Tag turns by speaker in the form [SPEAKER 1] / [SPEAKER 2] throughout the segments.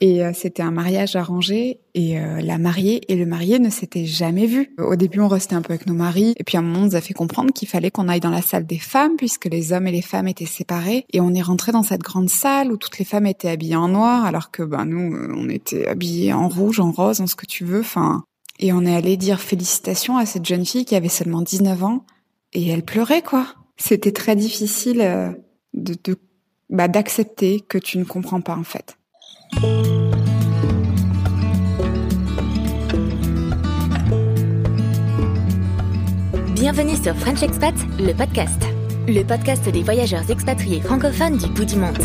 [SPEAKER 1] Et euh, c'était un mariage arrangé et euh, la mariée et le marié ne s'étaient jamais vus. Au début, on restait un peu avec nos maris et puis un moment, on nous a fait comprendre qu'il fallait qu'on aille dans la salle des femmes puisque les hommes et les femmes étaient séparés. Et on est rentré dans cette grande salle où toutes les femmes étaient habillées en noir alors que ben nous, euh, on était habillés en rouge, en rose, en ce que tu veux. Enfin, et on est allé dire félicitations à cette jeune fille qui avait seulement 19 ans et elle pleurait quoi. C'était très difficile de, de bah, d'accepter que tu ne comprends pas en fait.
[SPEAKER 2] Bienvenue sur French Expat, le podcast. Le podcast des voyageurs expatriés francophones du bout du monde.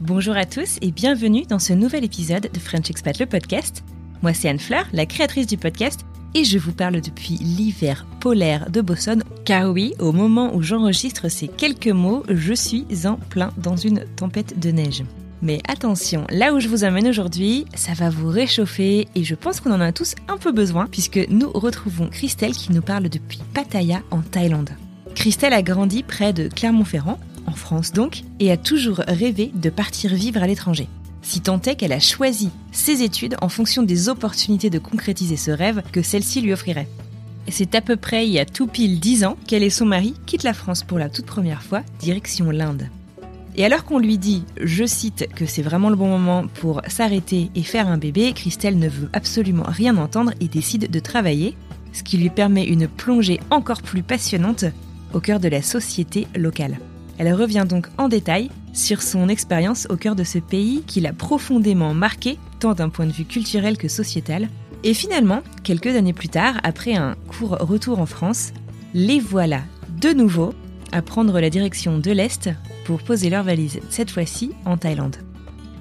[SPEAKER 3] Bonjour à tous et bienvenue dans ce nouvel épisode de French Expat, le podcast. Moi, c'est Anne Fleur, la créatrice du podcast, et je vous parle depuis l'hiver polaire de Boston. Car oui, au moment où j'enregistre ces quelques mots, je suis en plein dans une tempête de neige. Mais attention, là où je vous amène aujourd'hui, ça va vous réchauffer et je pense qu'on en a tous un peu besoin puisque nous retrouvons Christelle qui nous parle depuis Pattaya en Thaïlande. Christelle a grandi près de Clermont-Ferrand, en France donc, et a toujours rêvé de partir vivre à l'étranger. Si tant est qu'elle a choisi ses études en fonction des opportunités de concrétiser ce rêve que celle-ci lui offrirait. C'est à peu près il y a tout pile 10 ans qu'elle et son mari quittent la France pour la toute première fois, direction l'Inde. Et alors qu'on lui dit, je cite, que c'est vraiment le bon moment pour s'arrêter et faire un bébé, Christelle ne veut absolument rien entendre et décide de travailler, ce qui lui permet une plongée encore plus passionnante au cœur de la société locale. Elle revient donc en détail sur son expérience au cœur de ce pays qui l'a profondément marqué, tant d'un point de vue culturel que sociétal. Et finalement, quelques années plus tard, après un court retour en France, les voilà de nouveau à prendre la direction de l'Est pour poser leurs valises, cette fois-ci en Thaïlande.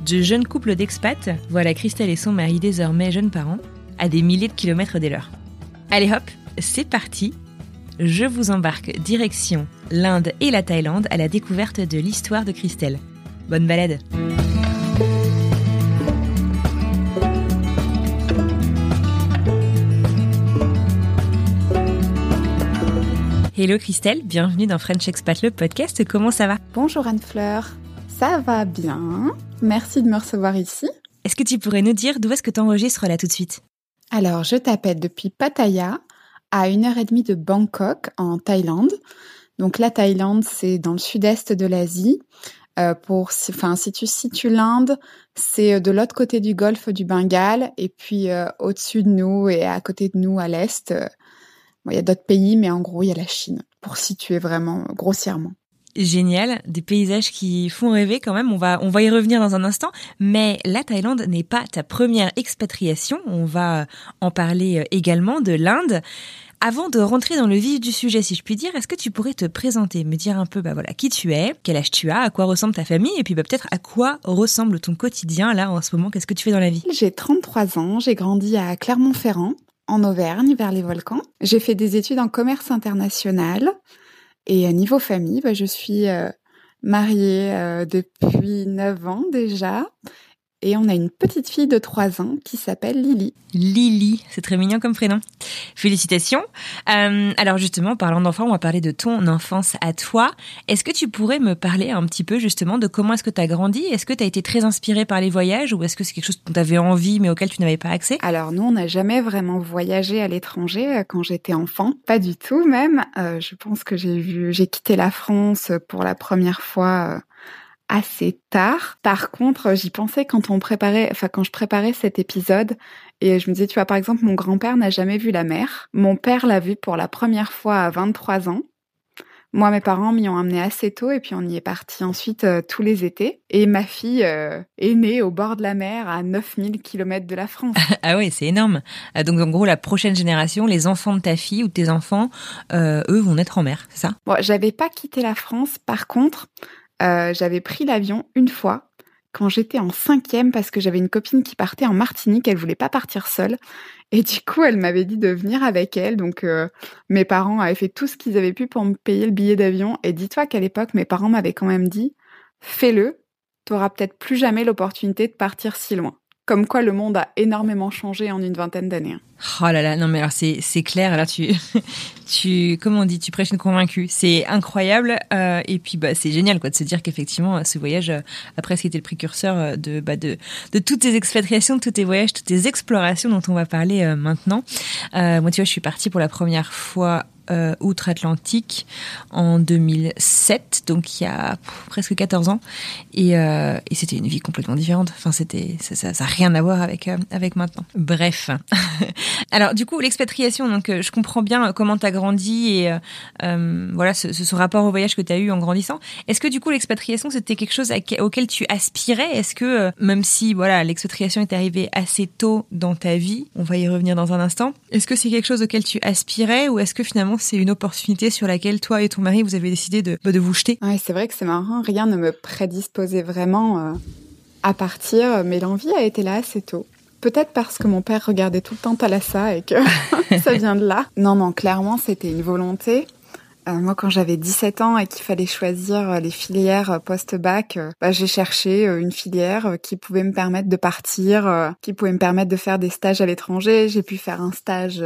[SPEAKER 3] De jeunes couples d'expats, voilà Christelle et son mari désormais jeunes parents, à des milliers de kilomètres des leurs. Allez hop, c'est parti Je vous embarque direction l'Inde et la Thaïlande à la découverte de l'histoire de Christelle. Bonne balade Hello Christelle, bienvenue dans French Expat le podcast, comment ça va?
[SPEAKER 1] Bonjour Anne-Fleur, ça va bien, merci de me recevoir ici.
[SPEAKER 3] Est-ce que tu pourrais nous dire d'où est-ce que tu enregistres là tout de suite?
[SPEAKER 1] Alors, je t'appelle depuis Pattaya, à une heure et demie de Bangkok, en Thaïlande. Donc la Thaïlande, c'est dans le sud-est de l'Asie. Euh, pour, enfin, si tu situes l'Inde, c'est de l'autre côté du golfe du Bengale, et puis euh, au-dessus de nous et à côté de nous à l'est, euh, bon, il y a d'autres pays, mais en gros, il y a la Chine, pour situer vraiment grossièrement.
[SPEAKER 3] Génial, des paysages qui font rêver quand même. On va, on va y revenir dans un instant. Mais la Thaïlande n'est pas ta première expatriation. On va en parler également de l'Inde. Avant de rentrer dans le vif du sujet, si je puis dire, est-ce que tu pourrais te présenter, me dire un peu, bah voilà, qui tu es, quel âge tu as, à quoi ressemble ta famille, et puis bah, peut-être à quoi ressemble ton quotidien là en ce moment, qu'est-ce que tu fais dans la vie?
[SPEAKER 1] J'ai 33 ans, j'ai grandi à Clermont-Ferrand, en Auvergne, vers les volcans. J'ai fait des études en commerce international, et à niveau famille, bah, je suis euh, mariée euh, depuis 9 ans déjà, et on a une petite fille de 3 ans qui s'appelle Lily.
[SPEAKER 3] Lily, c'est très mignon comme prénom. Félicitations. Euh, alors justement, parlant d'enfants, on va parler de ton enfance à toi. Est-ce que tu pourrais me parler un petit peu justement de comment est-ce que tu as grandi? Est-ce que tu as été très inspirée par les voyages ou est-ce que c'est quelque chose dont tu avais envie mais auquel tu n'avais pas accès?
[SPEAKER 1] Alors nous, on n'a jamais vraiment voyagé à l'étranger euh, quand j'étais enfant. Pas du tout même. Euh, je pense que j'ai vu, j'ai quitté la France pour la première fois assez tard. Par contre, j'y pensais quand on préparait, enfin quand je préparais cet épisode et je me disais, tu vois, par exemple, mon grand-père n'a jamais vu la mer. Mon père l'a vue pour la première fois à 23 ans. Moi, mes parents m'y ont amené assez tôt et puis on y est parti ensuite euh, tous les étés. Et ma fille euh, est née au bord de la mer à 9000 km de la France.
[SPEAKER 3] ah oui, c'est énorme. Euh, donc en gros, la prochaine génération, les enfants de ta fille ou de tes enfants, eux vont naître en mer, c'est ça?
[SPEAKER 1] Bon, j'avais pas quitté la France. Par contre, euh, j'avais pris l'avion une fois quand j'étais en cinquième parce que j'avais une copine qui partait en Martinique, elle voulait pas partir seule. Et du coup, elle m'avait dit de venir avec elle. Donc, euh, mes parents avaient fait tout ce qu'ils avaient pu pour me payer le billet d'avion. Et dis-toi qu'à l'époque, mes parents m'avaient quand même dit, fais-le, t'auras peut-être plus jamais l'opportunité de partir si loin. Comme quoi le monde a énormément changé en une vingtaine d'années. Hein.
[SPEAKER 3] Oh là là, non mais alors c'est c'est clair là tu tu comment on dit tu prêches une convaincue, c'est incroyable euh, et puis bah c'est génial quoi de se dire qu'effectivement ce voyage euh, a presque été le précurseur euh, de bah de de toutes tes expatriations, de tous tes voyages, toutes tes explorations dont on va parler euh, maintenant. moi tu vois je suis partie pour la première fois euh, outre-Atlantique en 2007, donc il y a presque 14 ans, et, euh, et c'était une vie complètement différente. Enfin, c'était ça, ça, ça a rien à voir avec euh, avec maintenant. Bref. Alors du coup, l'expatriation, donc je comprends bien comment tu as grandi et voilà ce, ce, rapport au voyage que tu as eu en grandissant. Est-ce que du coup l'expatriation c'était quelque chose auquel tu aspirais? Est-ce que même si voilà l'expatriation est arrivée assez tôt dans ta vie, on va y revenir dans un instant. Est-ce que c'est quelque chose auquel tu aspirais ou est-ce que finalement c'est une opportunité sur laquelle toi et ton mari, vous avez décidé de, bah, de vous jeter.
[SPEAKER 1] Ouais, c'est vrai que c'est marrant. Rien ne me prédisposait vraiment euh, à partir, mais l'envie a été là assez tôt. Peut-être parce que mon père regardait tout le temps Thalassa et que ça vient de là. Non, non, clairement, c'était une volonté. Euh, moi, quand j'avais 17 ans et qu'il fallait choisir euh, les filières post-bac, bah, j'ai cherché une filière qui pouvait me permettre de partir, qui pouvait me permettre de faire des stages à l'étranger. J'ai pu faire un stage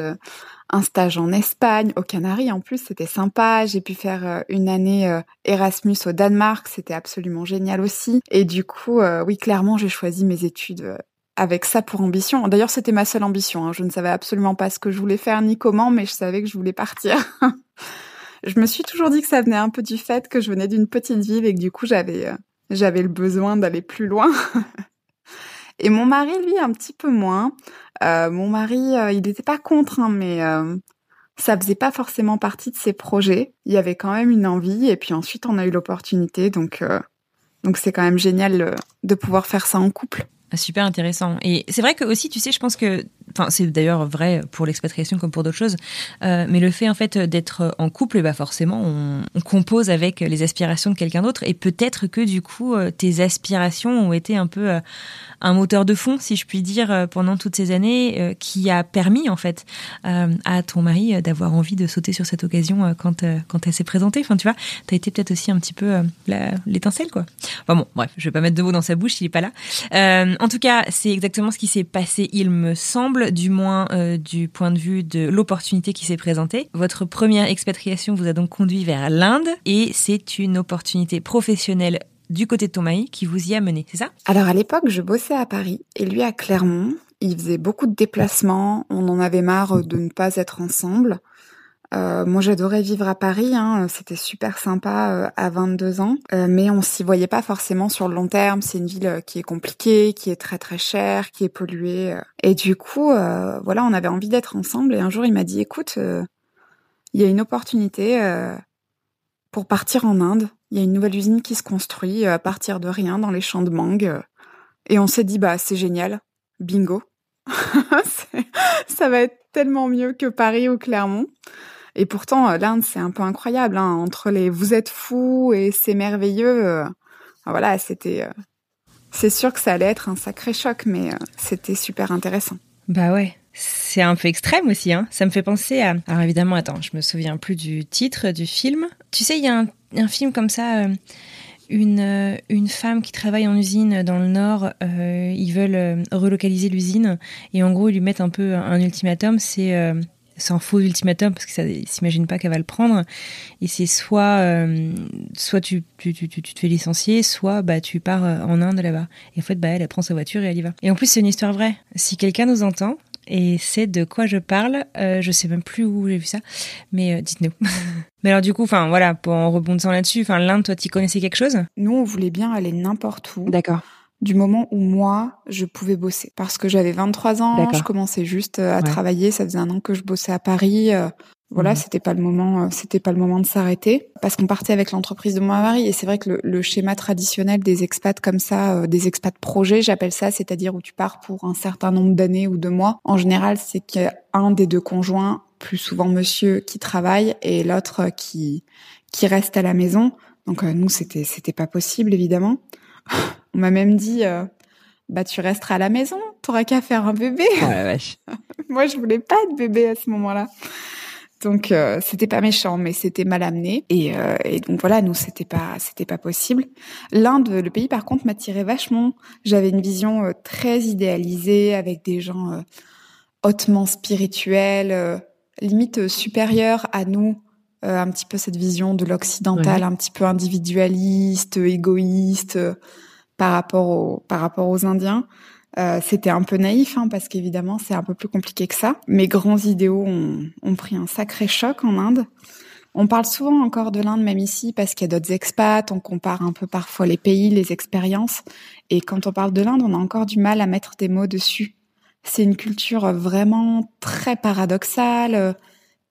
[SPEAKER 1] un stage en Espagne, aux Canaries en plus, c'était sympa. J'ai pu faire euh, une année euh, Erasmus au Danemark, c'était absolument génial aussi. Et du coup, euh, oui, clairement, j'ai choisi mes études avec ça pour ambition. D'ailleurs, c'était ma seule ambition. Hein. Je ne savais absolument pas ce que je voulais faire ni comment, mais je savais que je voulais partir. je me suis toujours dit que ça venait un peu du fait que je venais d'une petite ville et que du coup, j'avais j'avais le besoin d'aller plus loin. Et mon mari, lui, un petit peu moins. Euh, mon mari, euh, il n'était pas contre, hein, mais euh, ça faisait pas forcément partie de ses projets. Il y avait quand même une envie, et puis ensuite on a eu l'opportunité, donc donc c'est quand même génial de pouvoir faire ça en couple.
[SPEAKER 3] Ah, super intéressant. Et c'est vrai que aussi, tu sais, je pense que, enfin, c'est d'ailleurs vrai pour l'expatriation comme pour d'autres choses, euh, mais le fait en fait d'être en couple, bah forcément, on, compose avec les aspirations de quelqu'un d'autre, et peut-être que du coup, euh, tes aspirations ont été un peu euh, un moteur de fond, si je puis dire, pendant toutes ces années, qui a permis en fait à ton mari d'avoir envie de sauter sur cette occasion quand quand elle s'est présentée. Enfin, tu vois, t'as été peut-être aussi un petit peu l'étincelle, quoi. Enfin bon, bref, je vais pas mettre de mots dans sa bouche, il est pas là. En tout cas, c'est exactement ce qui s'est passé, il me semble, du moins euh, du point de vue de l'opportunité qui s'est présentée. Votre première expatriation vous a donc conduit vers l'Inde et c'est une opportunité professionnelle du côté de ton qui vous y a mené, c'est ça?
[SPEAKER 1] Alors à l'époque, je bossais à Paris et lui à Clermont. Il faisait beaucoup de déplacements, on en avait marre de ne pas être ensemble. Euh, moi, j'adorais vivre à Paris. Hein. C'était super sympa euh, à 22 ans, euh, mais on s'y voyait pas forcément sur le long terme. C'est une ville qui est compliquée, qui est très très chère, qui est polluée. Et du coup, voilà, on avait envie d'être ensemble. Et un jour, il m'a dit "Écoute, il y a une opportunité pour partir en Inde. Il y a une nouvelle usine qui se construit à partir de rien dans les champs de mangue." Et on s'est dit "Bah, c'est génial, bingo." ça va être tellement mieux que Paris ou Clermont. Et pourtant, euh, l'Inde, c'est un peu incroyable. Hein, entre les vous êtes fous et c'est merveilleux. Euh, voilà, c'était. Euh, c'est sûr que ça allait être un sacré choc, mais c'était super intéressant.
[SPEAKER 3] Bah ouais. C'est un peu extrême aussi, hein. Ça me fait penser à. Alors évidemment, attends, je me souviens plus du titre du film. Tu sais, il y a un, film comme ça une, une femme qui travaille en usine dans le Nord, ils veulent relocaliser l'usine et en gros ils lui mettent un peu un ultimatum, c'est c'est un faux ultimatum parce que ça s'imagine pas qu'elle va le prendre. Et c'est soit euh, soit tu, tu, tu, tu, te fais licencier soit bah tu pars euh, en Inde là-bas. Et en fait bah elle, elle prend sa voiture et elle y va. Et en plus c'est une histoire vraie. Si quelqu'un nous entend et c'est de quoi je parle euh, je sais même plus où j'ai vu ça mais euh, dites-nous. Mais alors du coup enfin voilà en rebondissant là-dessus enfin l'Inde toi tu connaissais quelque chose?
[SPEAKER 1] Nous on voulait bien aller n'importe où.
[SPEAKER 3] D'accord
[SPEAKER 1] du moment où moi, je pouvais bosser. Parce que j'avais 23 ans, je commençais juste euh, à travailler, ça faisait un an que je bossais à Paris. Euh, voilà, mhm. c'était pas le moment, euh, c'était pas le moment de s'arrêter parce qu'on partait avec l'entreprise de mon mari et c'est vrai que le, schéma traditionnel des expats comme ça, des expats projets, j'appelle ça, c'est-à-dire où tu pars pour un certain nombre d'années ou de mois. En général, c'est qu'il y a un des deux conjoints, plus souvent monsieur, qui travaille et l'autre qui qui reste à la maison. Donc nous, c'était c'était pas possible évidemment. On m'a même dit, euh, bah tu resteras à la maison, t'auras qu'à faire un bébé.
[SPEAKER 3] Oh vache.
[SPEAKER 1] Moi, je voulais pas de bébé à ce moment-là. Donc euh, c'était pas méchant, mais c'était mal amené. Et, euh, et donc voilà, nous c'était pas c'était pas possible. L'Inde, le pays par contre m'attirait vachement. J'avais une vision euh, très idéalisée avec des gens hautement spirituels, limite supérieurs à nous. Un petit peu cette vision de l'occidental, un petit peu individualiste, égoïste par rapport aux, par rapport aux Indiens. Euh, c'était un peu naïf hein, parce qu'évidemment c'est un peu plus compliqué que ça. Mes grands idéaux ont, ont pris un sacré choc en Inde. On parle souvent encore de l'Inde même ici parce qu'il y a d'autres expats, on compare un peu parfois les pays, les expériences. Et quand on parle de l'Inde, on a encore du mal à mettre des mots dessus. C'est une culture vraiment très paradoxale,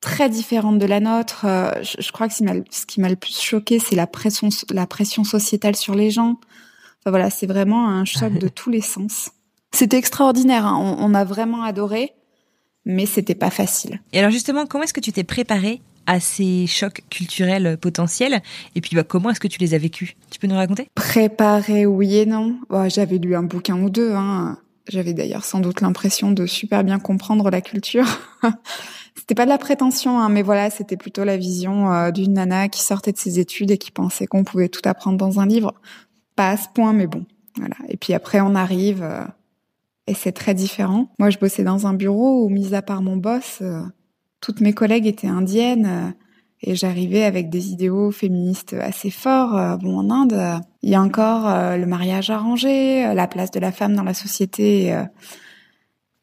[SPEAKER 1] très différente de la nôtre. Euh, je, crois que ce qui m'a le plus choqué, c'est la pression, la pression sociétale sur les gens. Enfin, voilà, c'est vraiment un choc de tous les sens. C'était extraordinaire, hein. on, a vraiment adoré, mais c'était pas facile.
[SPEAKER 3] Et alors justement, comment est-ce que tu t'es préparé à ces chocs culturels potentiels? Et puis, bah, comment est-ce que tu les as vécus? Tu peux nous raconter?
[SPEAKER 1] Préparé, oui et non. Bah, j'avais lu un bouquin ou deux. Hein. J'avais d'ailleurs sans doute l'impression de super bien comprendre la culture. c'était pas de la prétention, hein, mais voilà, c'était plutôt la vision euh, d'une nana qui sortait de ses études et qui pensait qu'on pouvait tout apprendre dans un livre pas à ce point, mais bon, voilà. Et puis après, on arrive euh, et c'est très différent. Moi, je bossais dans un bureau où, mis à part mon boss, euh, toutes mes collègues étaient indiennes euh, et j'arrivais avec des idéaux féministes assez forts. bon, en Inde, il y a encore le mariage arrangé, la place de la femme dans la société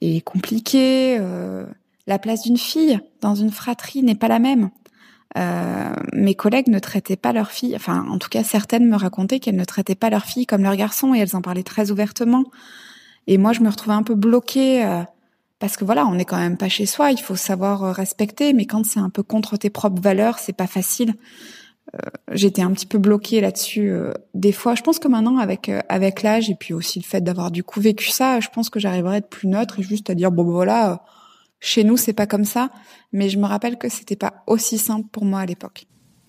[SPEAKER 1] est compliquée. La place d'une fille dans une fratrie n'est pas la même. Euh, mes collègues ne traitaient pas leurs filles, enfin en tout cas certaines me racontaient qu'elles ne traitaient pas leurs filles comme leurs garçons et elles en parlaient très ouvertement. Et moi je me retrouvais un peu bloquée euh, parce que voilà, on n'est quand même pas chez soi, il faut savoir euh, respecter, mais quand c'est un peu contre tes propres valeurs, c'est pas facile. J'étais un petit peu bloquée là-dessus des fois. Je pense que maintenant avec avec l'âge et puis aussi le fait d'avoir du coup vécu ça, je pense que j'arriverai à être plus neutre et juste à dire bon voilà chez nous, c'est pas comme ça, mais je me rappelle que c'était pas aussi simple pour moi à l'époque.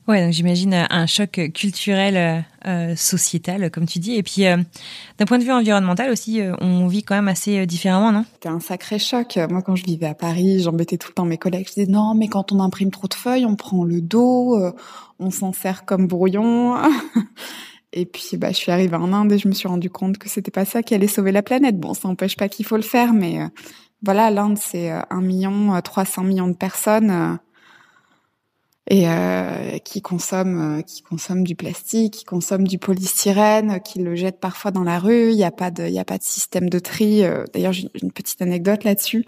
[SPEAKER 3] Ouais, donc j'imagine euh, un choc culturel, euh, euh, sociétal, comme tu dis. Et puis, d'un point de vue environnemental aussi, on vit quand même assez différemment, non?
[SPEAKER 1] C'était un sacré choc. Moi, quand je vivais à Paris, j'embêtais tout le temps mes collègues. Je disais non, mais quand on imprime trop de feuilles, on prend le dos, on s'en sert comme brouillon. et puis, bah, je suis arrivée en Inde et je me suis rendu compte que c'était pas ça qui allait sauver la planète. Bon, ça n'empêche pas qu'il faut le faire, mais voilà, l'Inde, c'est euh, un million, 300 euh, millions de personnes euh, et qui consomment qui consomment du plastique, qui consomment du polystyrène, qui le jettent parfois dans la rue. Il n'y a pas de il y a pas de système de tri. D'ailleurs, j'ai une petite anecdote là-dessus.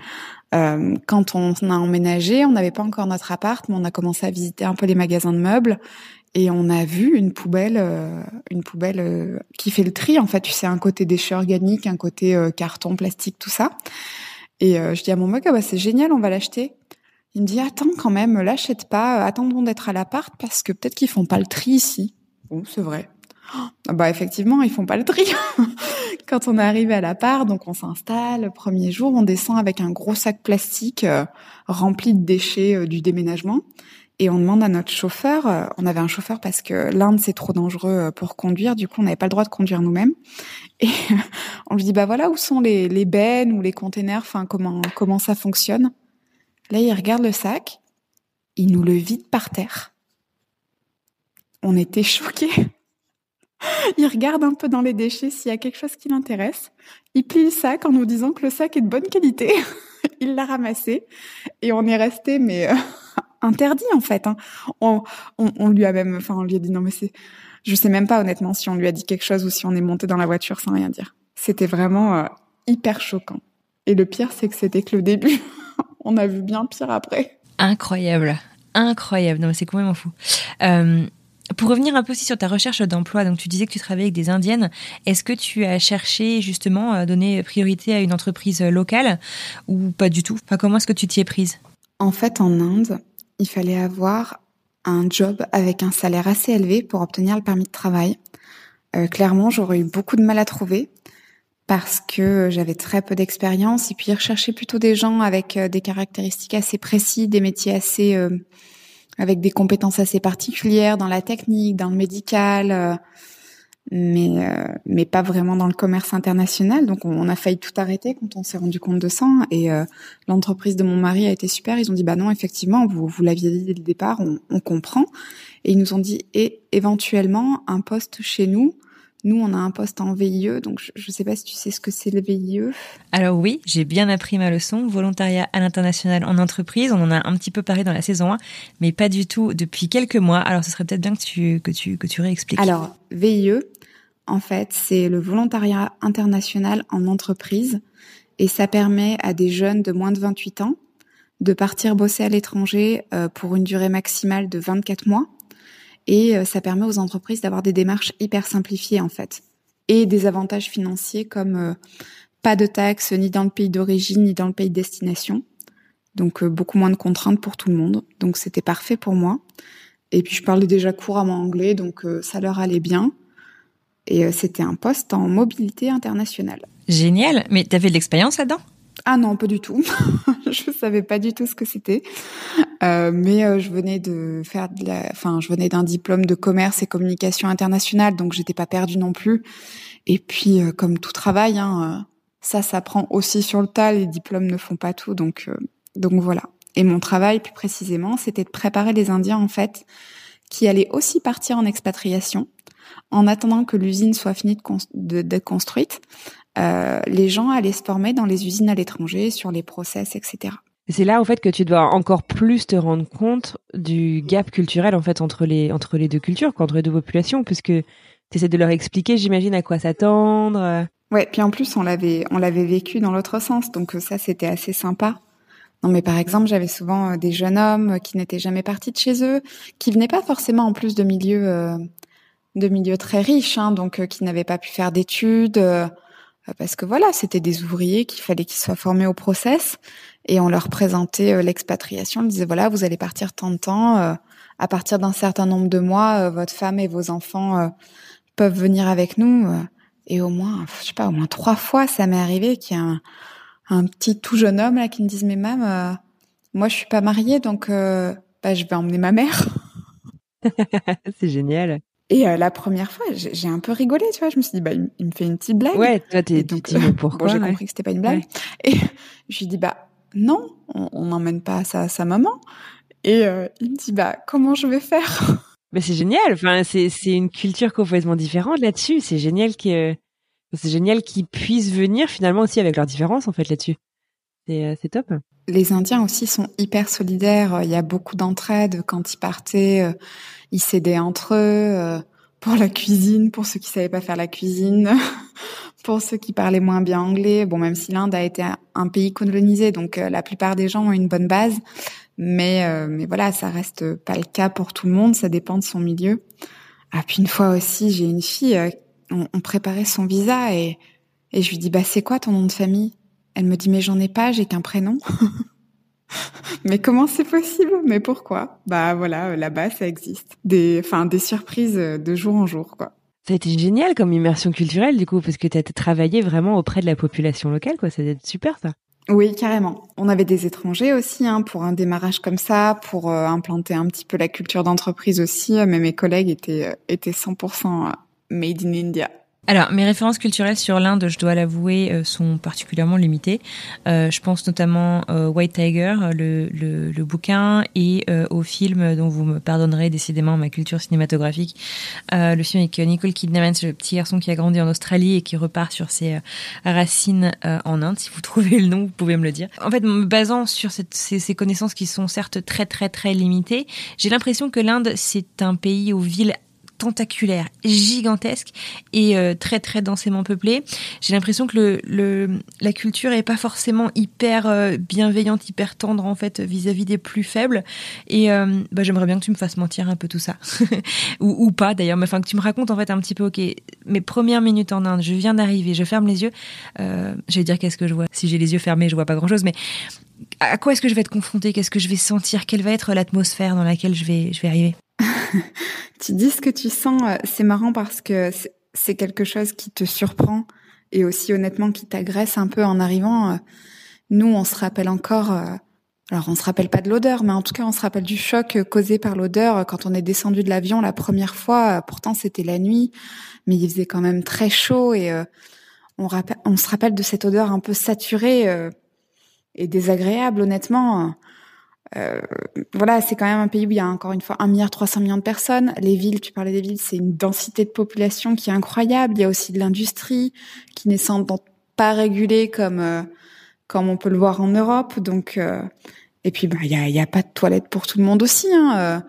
[SPEAKER 1] quand on a emménagé, on n'avait pas encore notre appart, mais on a commencé à visiter un peu les magasins de meubles et on a vu une poubelle une poubelle qui fait le tri. En fait, tu sais, un côté déchets organiques, un côté carton, plastique, tout ça. Et euh, je dis à mon mec, ah bah, c'est génial, on va l'acheter. Il me dit, attends quand même, l'achète pas, attendons d'être à l'appart parce que peut-être qu'ils font pas le tri ici. Bon, c'est vrai. Ah bah effectivement, ils font pas le tri. Quand on est arrivé à l'appart, donc on s'installe, le premier jour, on descend avec un gros sac plastique euh, rempli de déchets euh, du déménagement et on demande à notre chauffeur, euh, on avait un chauffeur parce que l'Inde c'est trop dangereux euh, pour conduire, du coup on n'avait pas le droit de conduire nous-mêmes. Et on lui dit bah voilà où sont les, les bennes ou les containers, enfin comment comment ça fonctionne. Là il regarde le sac, il nous le vide par terre. On était choqués. il regarde un peu dans les déchets s'il y a quelque chose qui l'intéresse. Il plie le sac en nous disant que le sac est de bonne qualité. il l'a ramassé et on est resté mais euh, interdit en fait. Hein. On, on, on, lui a même, enfin on lui a dit non mais c'est, je sais même pas honnêtement si on lui a dit quelque chose ou si on est monté dans la voiture sans rien dire. C'était vraiment euh, hyper choquant. Et le pire c'est que c'était que le début. on a vu bien pire après.
[SPEAKER 3] Incroyable, incroyable. Non mais c'est complètement fou. Euh, pour revenir un peu aussi sur ta recherche d'emploi, donc tu disais que tu travaillais avec des Indiennes. Est-ce que tu as cherché justement à donner priorité à une entreprise locale ou pas du tout? Enfin, comment est-ce que tu t'y es prise?
[SPEAKER 1] En fait, en Inde, il fallait avoir un job avec un salaire assez élevé pour obtenir le permis de travail. Euh, clairement, j'aurais eu beaucoup de mal à trouver parce que j'avais très peu d'expérience et puis ils recherchaient plutôt des gens avec euh, des caractéristiques assez précises, des métiers assez euh, avec des compétences assez particulières dans la technique, dans le médical, mais euh, mais pas vraiment dans le commerce international. Donc on, a failli tout arrêter quand on s'est rendu compte de ça. Et euh, l'entreprise de mon mari a été super. Ils ont dit bah non effectivement vous vous l'aviez dit dès le départ, on, on comprend. Et ils nous ont dit et éventuellement un poste chez nous nous, on a un poste en VIE, donc je ne sais pas si tu sais ce que c'est le VIE.
[SPEAKER 3] Alors oui, j'ai bien appris ma leçon. Volontariat à l'international en entreprise, on en a un petit peu parlé dans la saison 1, mais pas du tout depuis quelques mois. Alors ce serait peut-être bien que tu, que tu, que tu réexpliques.
[SPEAKER 1] Alors, VIE, en fait, c'est le volontariat international en entreprise et ça permet à des jeunes de moins de 28 ans de partir bosser à l'étranger euh, pour une durée maximale de 24 mois et euh, ça permet aux entreprises d'avoir des démarches hyper simplifiées en fait et des avantages financiers comme euh, pas de taxes ni dans le pays d'origine ni dans le pays de destination. Donc euh, beaucoup moins de contraintes pour tout le monde. Donc c'était parfait pour moi. Et puis je parlais déjà couramment anglais, donc ça leur allait bien. Et c'était un poste en mobilité internationale.
[SPEAKER 3] Génial. Mais tu avais de l'expérience là-dedans?
[SPEAKER 1] Ah non, pas du tout. je savais pas du tout ce que c'était. Euh, mais euh, je venais de faire de la, enfin, je venais d'un diplôme de commerce et communication internationale, donc j'étais pas perdue non plus. Et puis, euh, comme tout travail, hein, ça s'apprend aussi sur le tas. Les diplômes ne font pas tout, donc donc voilà. Et mon travail, plus précisément, c'était de préparer les Indiens en fait, qui allaient aussi partir en expatriation, en attendant que l'usine soit finie de, de construite. Euh, les gens allaient se former dans les usines à l'étranger sur les process, etc.
[SPEAKER 3] C'est là en fait que tu dois encore plus te rendre compte du gap culturel en fait entre les entre les deux cultures, entre les deux populations, puisque tu essaies de leur expliquer, j'imagine, à quoi s'attendre.
[SPEAKER 1] Ouais, puis en plus on l'avait on l'avait vécu dans l'autre sens, donc ça c'était assez sympa. Non mais par exemple j'avais souvent euh, des jeunes hommes qui n'étaient jamais partis de chez eux, qui venaient pas forcément en plus de milieux euh, de milieux très riches, hein, donc qui n'avaient pas pu faire d'études euh, parce que voilà, c'était des ouvriers qu'il fallait qu'ils soient formés au process et on leur présentait euh, l'expatriation. On disait voilà, vous allez partir tant de temps. Euh, à partir d'un certain nombre de mois, votre femme et vos enfants peuvent venir avec nous. et au moins, je sais pas, au moins trois fois, ça m'est arrivé qu'il y a un, petit tout jeune homme là qui me dise mais mam, moi je suis pas mariée donc bah, je vais emmener ma mère.
[SPEAKER 3] C'est génial.
[SPEAKER 1] Et euh, la première fois, j'ai un peu rigolé, tu vois. Je me suis dit, bah, il, me fait une petite blague.
[SPEAKER 3] Ouais, toi, t'es donc euh, pourquoi
[SPEAKER 1] Bon, j'ai compris que c'était pas une blague. Et je lui dis, bah, non, on n'emmène pas ça à sa maman. Et euh, il me dit, bah, comment je vais faire?
[SPEAKER 3] Mais c'est génial. Enfin, c'est c'est une culture complètement différente là-dessus. C'est génial que c'est génial qu'ils puissent venir finalement aussi avec leurs différences en fait là-dessus. C'est c'est top.
[SPEAKER 1] Les Indiens aussi sont hyper solidaires. Il y a beaucoup d'entraide quand ils partaient ils s'aidaient entre eux euh, pour la cuisine, pour ceux qui savaient pas faire la cuisine, pour ceux qui parlaient moins bien anglais. Bon, même si l'Inde a été un pays colonisé, donc euh, la plupart des gens ont une bonne base, mais euh, mais voilà, ça reste pas le cas pour tout le monde. Ça dépend de son milieu. Ah puis une fois aussi, j'ai une fille, on, on, préparait son visa et et je lui dis bah c'est quoi ton nom de famille? Elle me dit mais j'en ai pas, j'ai qu'un prénom. Mais comment c'est possible? Mais pourquoi? Bah voilà, là-bas ça existe. Des, enfin des surprises de jour en jour, quoi.
[SPEAKER 3] Ça a été génial comme immersion culturelle du coup, parce que tu as travaillé vraiment auprès de la population locale, quoi. Ça a été super ça.
[SPEAKER 1] Oui, carrément. On avait des étrangers aussi hein, pour un démarrage comme ça, pour euh, implanter un petit peu la culture d'entreprise aussi. Mais mes collègues étaient euh, étaient 100% made in India.
[SPEAKER 3] Alors, mes références culturelles sur l'Inde, je dois l'avouer, euh, sont particulièrement limitées. Euh, je pense notamment euh, White Tiger, le, le, le bouquin, et euh, au film dont vous me pardonnerez décidément ma culture cinématographique, euh, le film avec Nicole Kidman, le petit garçon qui a grandi en Australie et qui repart sur ses euh, racines en Inde. Si vous trouvez le nom, vous pouvez me le dire. En fait, basant sur ces, ces connaissances qui sont certes très très très limitées, j'ai l'impression que l'Inde c'est un pays aux villes tentaculaire, gigantesque et euh, très très densément peuplé. J'ai l'impression que le, le, la culture est pas forcément hyper euh, bienveillante, hyper tendre en fait vis-à-vis des plus faibles. Et euh, bah, j'aimerais bien que tu me fasses mentir un peu tout ça, ou, ou, pas d'ailleurs, mais enfin que tu me racontes en fait un petit peu. Ok, mes premières minutes en Inde, je viens d'arriver, je ferme les yeux. je vais dire qu'est-ce que je vois? Si j'ai les yeux fermés, je vois pas grand-chose, mais à quoi est-ce que je vais être confrontée? Qu'est-ce que je vais sentir? Quelle va être l'atmosphère dans laquelle je vais je vais arriver?
[SPEAKER 1] Tu dis ce que tu sens. Euh, c'est marrant parce que c'est quelque chose qui te surprend et aussi honnêtement qui t'agresse un peu en arrivant. Euh, nous, on se rappelle encore. Euh, alors, on se rappelle pas de l'odeur, mais en tout cas, on se rappelle du choc causé par l'odeur quand on est descendu de l'avion la première fois. Pourtant, c'était la nuit, mais il faisait quand même très chaud et on, on se rappelle de cette odeur un peu saturée et désagréable, honnêtement. Euh, voilà, c'est quand même un pays où il y a encore une fois un milliard 300 millions de personnes. Les villes, tu parlais des villes, c'est une densité de population qui est incroyable. Il y a aussi de l'industrie qui n'est sans doute pas régulée comme euh, comme on peut le voir en Europe. Donc euh, et puis bah il y a, y a pas de toilettes pour tout le monde aussi. Hein. Euh,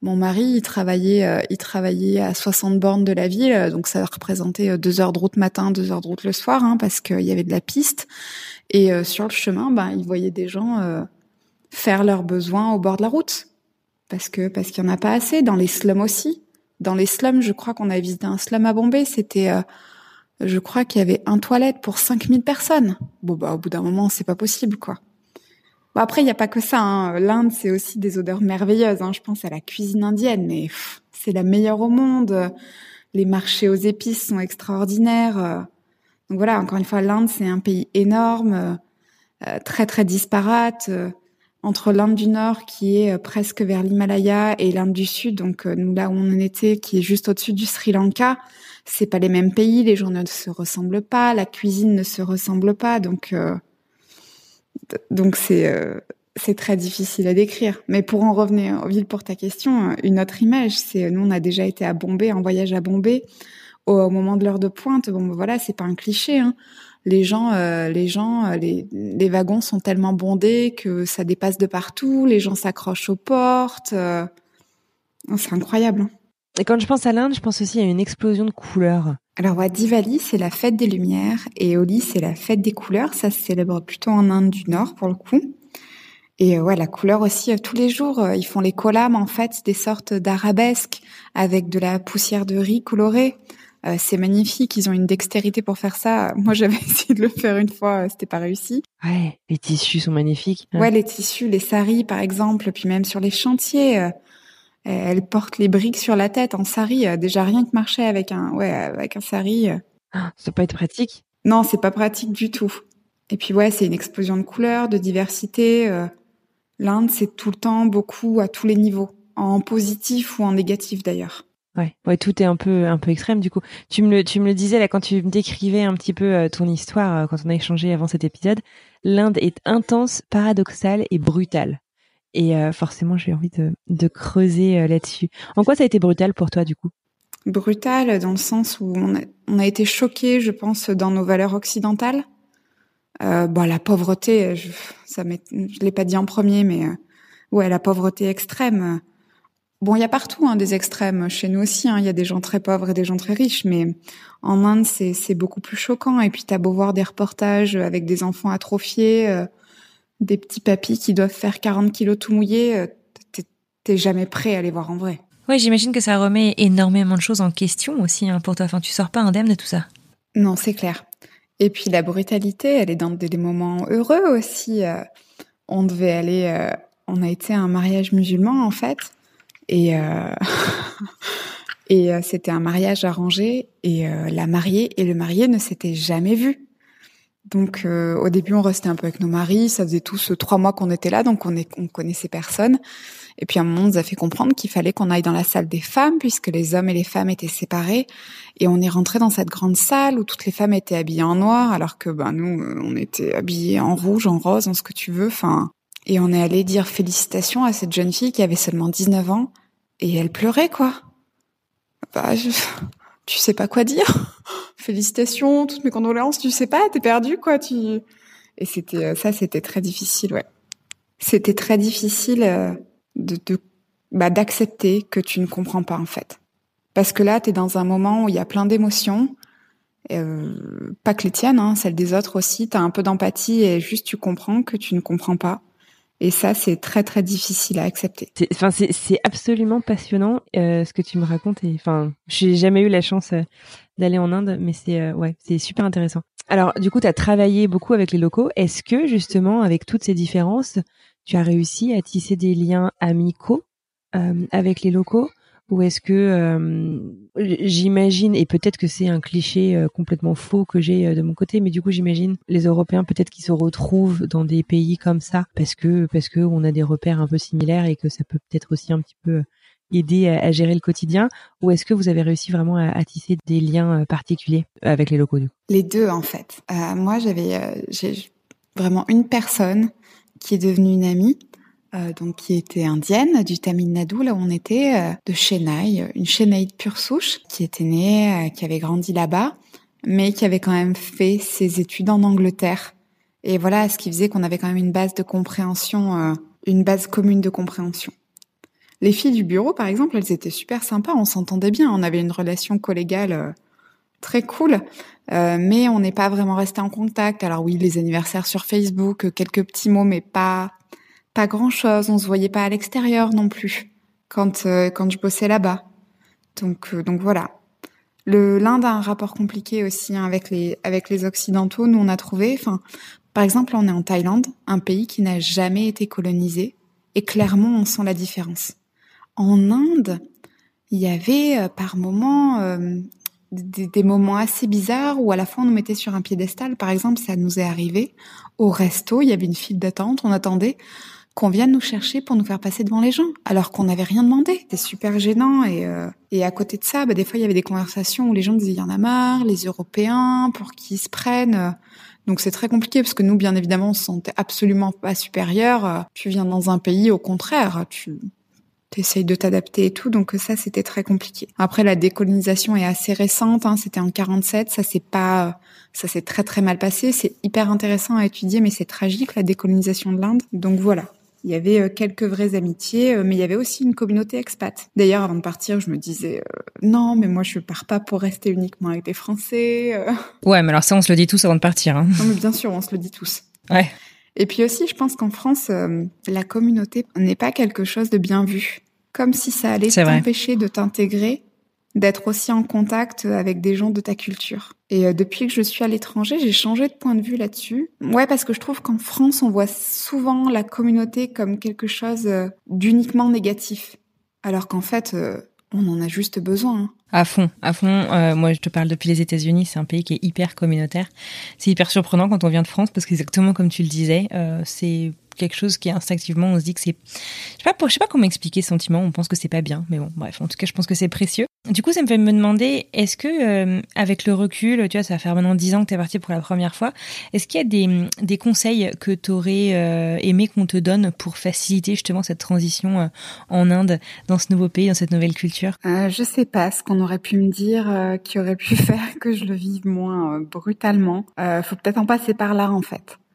[SPEAKER 1] mon mari, il travaillait, il travaillait à 60 bornes de la ville, donc ça représentait deux heures de route matin, deux heures de route le soir, hein, parce qu'il y avait de la piste. Et sur le chemin, bah, il voyait des gens faire leurs besoins au bord de la route. Parce que parce qu'il y en a pas assez dans les slums aussi. Dans les slums, je crois qu'on a visité un slum à Bombay, c'était euh, je crois qu'il y avait un toilette pour 5000 personnes. Bon bah au bout d'un moment, c'est pas possible quoi. Bon après il y a pas que ça hein. l'Inde, c'est aussi des odeurs merveilleuses hein. je pense à la cuisine indienne mais c'est la meilleure au monde. Les marchés aux épices sont extraordinaires. Donc voilà, encore une fois, l'Inde, c'est un pays énorme, euh, très très disparate entre l'Inde du Nord qui est euh, presque vers l'Himalaya et l'Inde du Sud, donc euh, nous là où on en était, qui est juste au-dessus du Sri Lanka, c'est pas les mêmes pays, les gens ne se ressemblent pas, la cuisine ne se ressemble pas, donc euh, donc c'est c'est très difficile à décrire. Mais pour en revenir ville pour ta question, une autre image, c'est nous on a déjà été à Bombay, en voyage à Bombay au, moment de l'heure de pointe. Bon, ben voilà, c'est pas un cliché. Hein les gens, euh, les gens, euh, les, les, wagons sont tellement bondés que ça dépasse de partout. Les gens s'accrochent aux portes. Euh. c'est incroyable. Hein.
[SPEAKER 3] Et quand je pense à l'Inde, je pense aussi à une explosion de couleurs.
[SPEAKER 1] Alors, ouais, Diwali, c'est la fête des lumières et Holi, c'est la fête des couleurs. Ça se célèbre plutôt en Inde du Nord, pour le coup. Et ouais, la couleur aussi, tous les jours, ils font les kolam, en fait, des sortes d'arabesques avec de la poussière de riz colorée. Euh, c'est magnifique, ils ont une dextérité pour faire ça. Moi, j'avais essayé de le faire une fois, euh, c'était pas réussi.
[SPEAKER 3] Ouais, les tissus sont magnifiques.
[SPEAKER 1] Ouais, les tissus, les saris par exemple, puis même sur les chantiers, euh, elles portent les briques sur la tête en sari. déjà rien que marcher avec un, ouais, avec un sari.
[SPEAKER 3] Ah, ça peut être pratique.
[SPEAKER 1] Non, c'est pas pratique du tout. Et puis ouais, c'est une explosion de couleurs, de diversité. L'Inde, c'est tout le temps beaucoup à tous les niveaux, en positif ou en négatif d'ailleurs.
[SPEAKER 3] Ouais, tout est un peu un peu extrême du coup. Tu me le tu me le disais là quand tu me décrivais un petit peu euh, ton histoire euh, quand on a échangé avant cet épisode. L'Inde est intense, paradoxale et brutale. Et euh, forcément, j'ai envie de de creuser là-dessus. En quoi ça a été brutal pour toi du coup?
[SPEAKER 1] Brutal dans le sens où on a, été choqué, je pense, dans nos valeurs occidentales. Euh, bah la pauvreté, je, ça je l'ai pas dit en premier, mais ouais, la pauvreté extrême Bon, il y a partout hein, des extrêmes. Chez nous aussi, hein, il y a des gens très pauvres et des gens très riches, mais en Inde, c'est beaucoup plus choquant. Et puis, t'as beau voir des reportages avec des enfants atrophiés, euh, des petits papis qui doivent faire 40 kilos tout mouillés, euh, t'es jamais prêt à les voir en vrai.
[SPEAKER 3] Ouais, j'imagine que ça remet énormément de choses en question aussi hein, pour toi. Enfin, tu sors pas indemne de tout ça.
[SPEAKER 1] Non, c'est clair. Et puis la brutalité, elle est dans des moments heureux aussi. Euh, on devait aller, on a été à un mariage musulman en fait. Et, euh, et euh, c'était un mariage arrangé et euh, la mariée et le marié ne s'étaient jamais vus. Donc au début, on restait un peu avec nos maris. Ça faisait tous trois mois qu'on était là, donc on, est, on connaissait personne. Et puis à un moment, on nous a fait comprendre qu'il fallait qu'on aille dans la salle des femmes, puisque les hommes et les femmes étaient séparés. Et on est rentré dans cette grande salle où toutes les femmes étaient habillées en noir, alors que ben nous, on était habillés en rouge, en rose, en ce que tu veux. Enfin, et on est allé dire félicitations à cette jeune fille qui avait seulement 19 ans, et elle pleurait quoi. Bah, je... tu sais pas quoi dire. félicitations, toutes mes condoléances. Tu sais pas, t'es perdu quoi. Tu et c'était euh, ça, c'était très difficile, ouais. C'était très difficile. Euh, de, bah, d'accepter que tu ne comprends pas en fait. Parce que là, tu es dans un moment où il y a plein d'émotions, euh, pas que les tiennes, hein, celles des autres aussi. Tu as un peu d'empathie et juste tu comprends que tu ne comprends pas. Et ça, c'est très très difficile à accepter.
[SPEAKER 3] Enfin, c'est absolument passionnant euh, ce que tu me racontes. Et enfin, j'ai jamais eu la chance euh, d'aller en Inde, mais c'est euh, ouais, c'est super intéressant. Alors, du coup, tu as travaillé beaucoup avec les locaux. Est-ce que justement, avec toutes ces différences, tu as réussi à tisser des liens amicaux avec les locaux ou est-ce que euh, j'imagine et peut-être que c'est un cliché euh, complètement faux que j'ai de mon côté mais du coup j'imagine les Européens peut-être qu'ils se retrouvent dans des pays comme ça parce que parce que on a des repères un peu similaires et que ça peut peut-être aussi un petit peu aider à, gérer le quotidien. Ou est-ce que vous avez réussi vraiment à, tisser des liens particuliers avec les locaux du
[SPEAKER 1] Les deux en fait. moi j'avais j'ai vraiment une personne qui est devenue une amie, euh, donc qui était indienne du Tamil Nadu, là où on était, euh, de Chennai, une Chennai de pure souche, qui était née, euh, qui avait grandi là-bas, mais qui avait quand même fait ses études en Angleterre. Et voilà, ce qui faisait qu'on avait quand même une base de compréhension, euh, une base commune de compréhension. Les filles du bureau, par exemple, elles étaient super sympas, on s'entendait bien, on avait une relation collégale très cool. Euh, mais on n'est pas vraiment resté en contact. Alors oui, les anniversaires sur Facebook, quelques petits mots, mais pas pas grand chose. On se voyait pas à l'extérieur non plus quand euh, quand je bossais là-bas. Donc euh, donc voilà. Le l'Inde a un rapport compliqué aussi hein, avec les avec les occidentaux. Nous on a trouvé. Par exemple, on est en Thaïlande, un pays qui n'a jamais été colonisé, et clairement on sent la différence. En Inde, il y avait par moment des, moments assez bizarres où à la fin on nous mettait sur un piédestal. Par exemple, ça nous est arrivé au resto, il y avait une file d'attente, on attendait qu'on vienne nous chercher pour nous faire passer devant les gens, alors qu'on n'avait rien demandé. C'était super gênant et euh, et à côté de ça, bah, des fois il y avait des conversations où les gens disaient il y en a marre, les Européens, pour qui se prennent. Donc c'est très compliqué parce que nous, bien évidemment, on se sentait absolument pas supérieur. Tu viens dans un pays, au contraire, tu t'essayes de t'adapter et tout, donc ça c'était très compliqué. Après la décolonisation est assez récente, hein, c'était en 47, ça c'est pas, ça s'est très très mal passé, c'est hyper intéressant à étudier, mais c'est tragique la décolonisation de l'Inde. Donc voilà, il y avait euh, quelques vraies amitiés, euh, mais il y avait aussi une communauté expat. D'ailleurs, avant de partir, je me disais euh, non, mais moi je pars pas pour rester uniquement avec des Français.
[SPEAKER 3] Ouais, mais alors ça on se le dit tous avant de partir. Hein.
[SPEAKER 1] Non, mais bien sûr, on se le dit tous.
[SPEAKER 3] Ouais.
[SPEAKER 1] Et puis aussi, je pense qu'en France, euh, la communauté n'est pas quelque chose de bien vu. Comme si ça allait t'empêcher de t'intégrer, d'être aussi en contact avec des gens de ta culture. Et euh, depuis que je suis à l'étranger, j'ai changé de point de vue là-dessus. Ouais, parce que je trouve qu'en France, on voit souvent la communauté comme quelque chose euh, d'uniquement négatif. Alors qu'en fait, on en a juste besoin. Hein.
[SPEAKER 3] À fond, à fond. Euh, moi, je te parle depuis les États-Unis. C'est un pays qui est hyper communautaire. C'est hyper surprenant quand on vient de France parce qu'exactement comme tu le disais, euh, c'est quelque chose qui instinctivement on se dit que c'est je sais pas je sais pas comment expliquer ce sentiment on pense que c'est pas bien mais bon bref en tout cas je pense que c'est précieux. Du coup ça me fait me demander est-ce que euh, avec le recul tu vois ça va faire maintenant dix ans que tu es parti pour la première fois est-ce qu'il y a des, des conseils que tu aurais euh, aimé qu'on te donne pour faciliter justement cette transition euh, en Inde dans ce nouveau pays dans cette nouvelle culture?
[SPEAKER 1] Je sais pas ce qu'on aurait pu me dire qui aurait pu faire que je le vive moins brutalement. Faut peut-être en passer par là en fait. euh,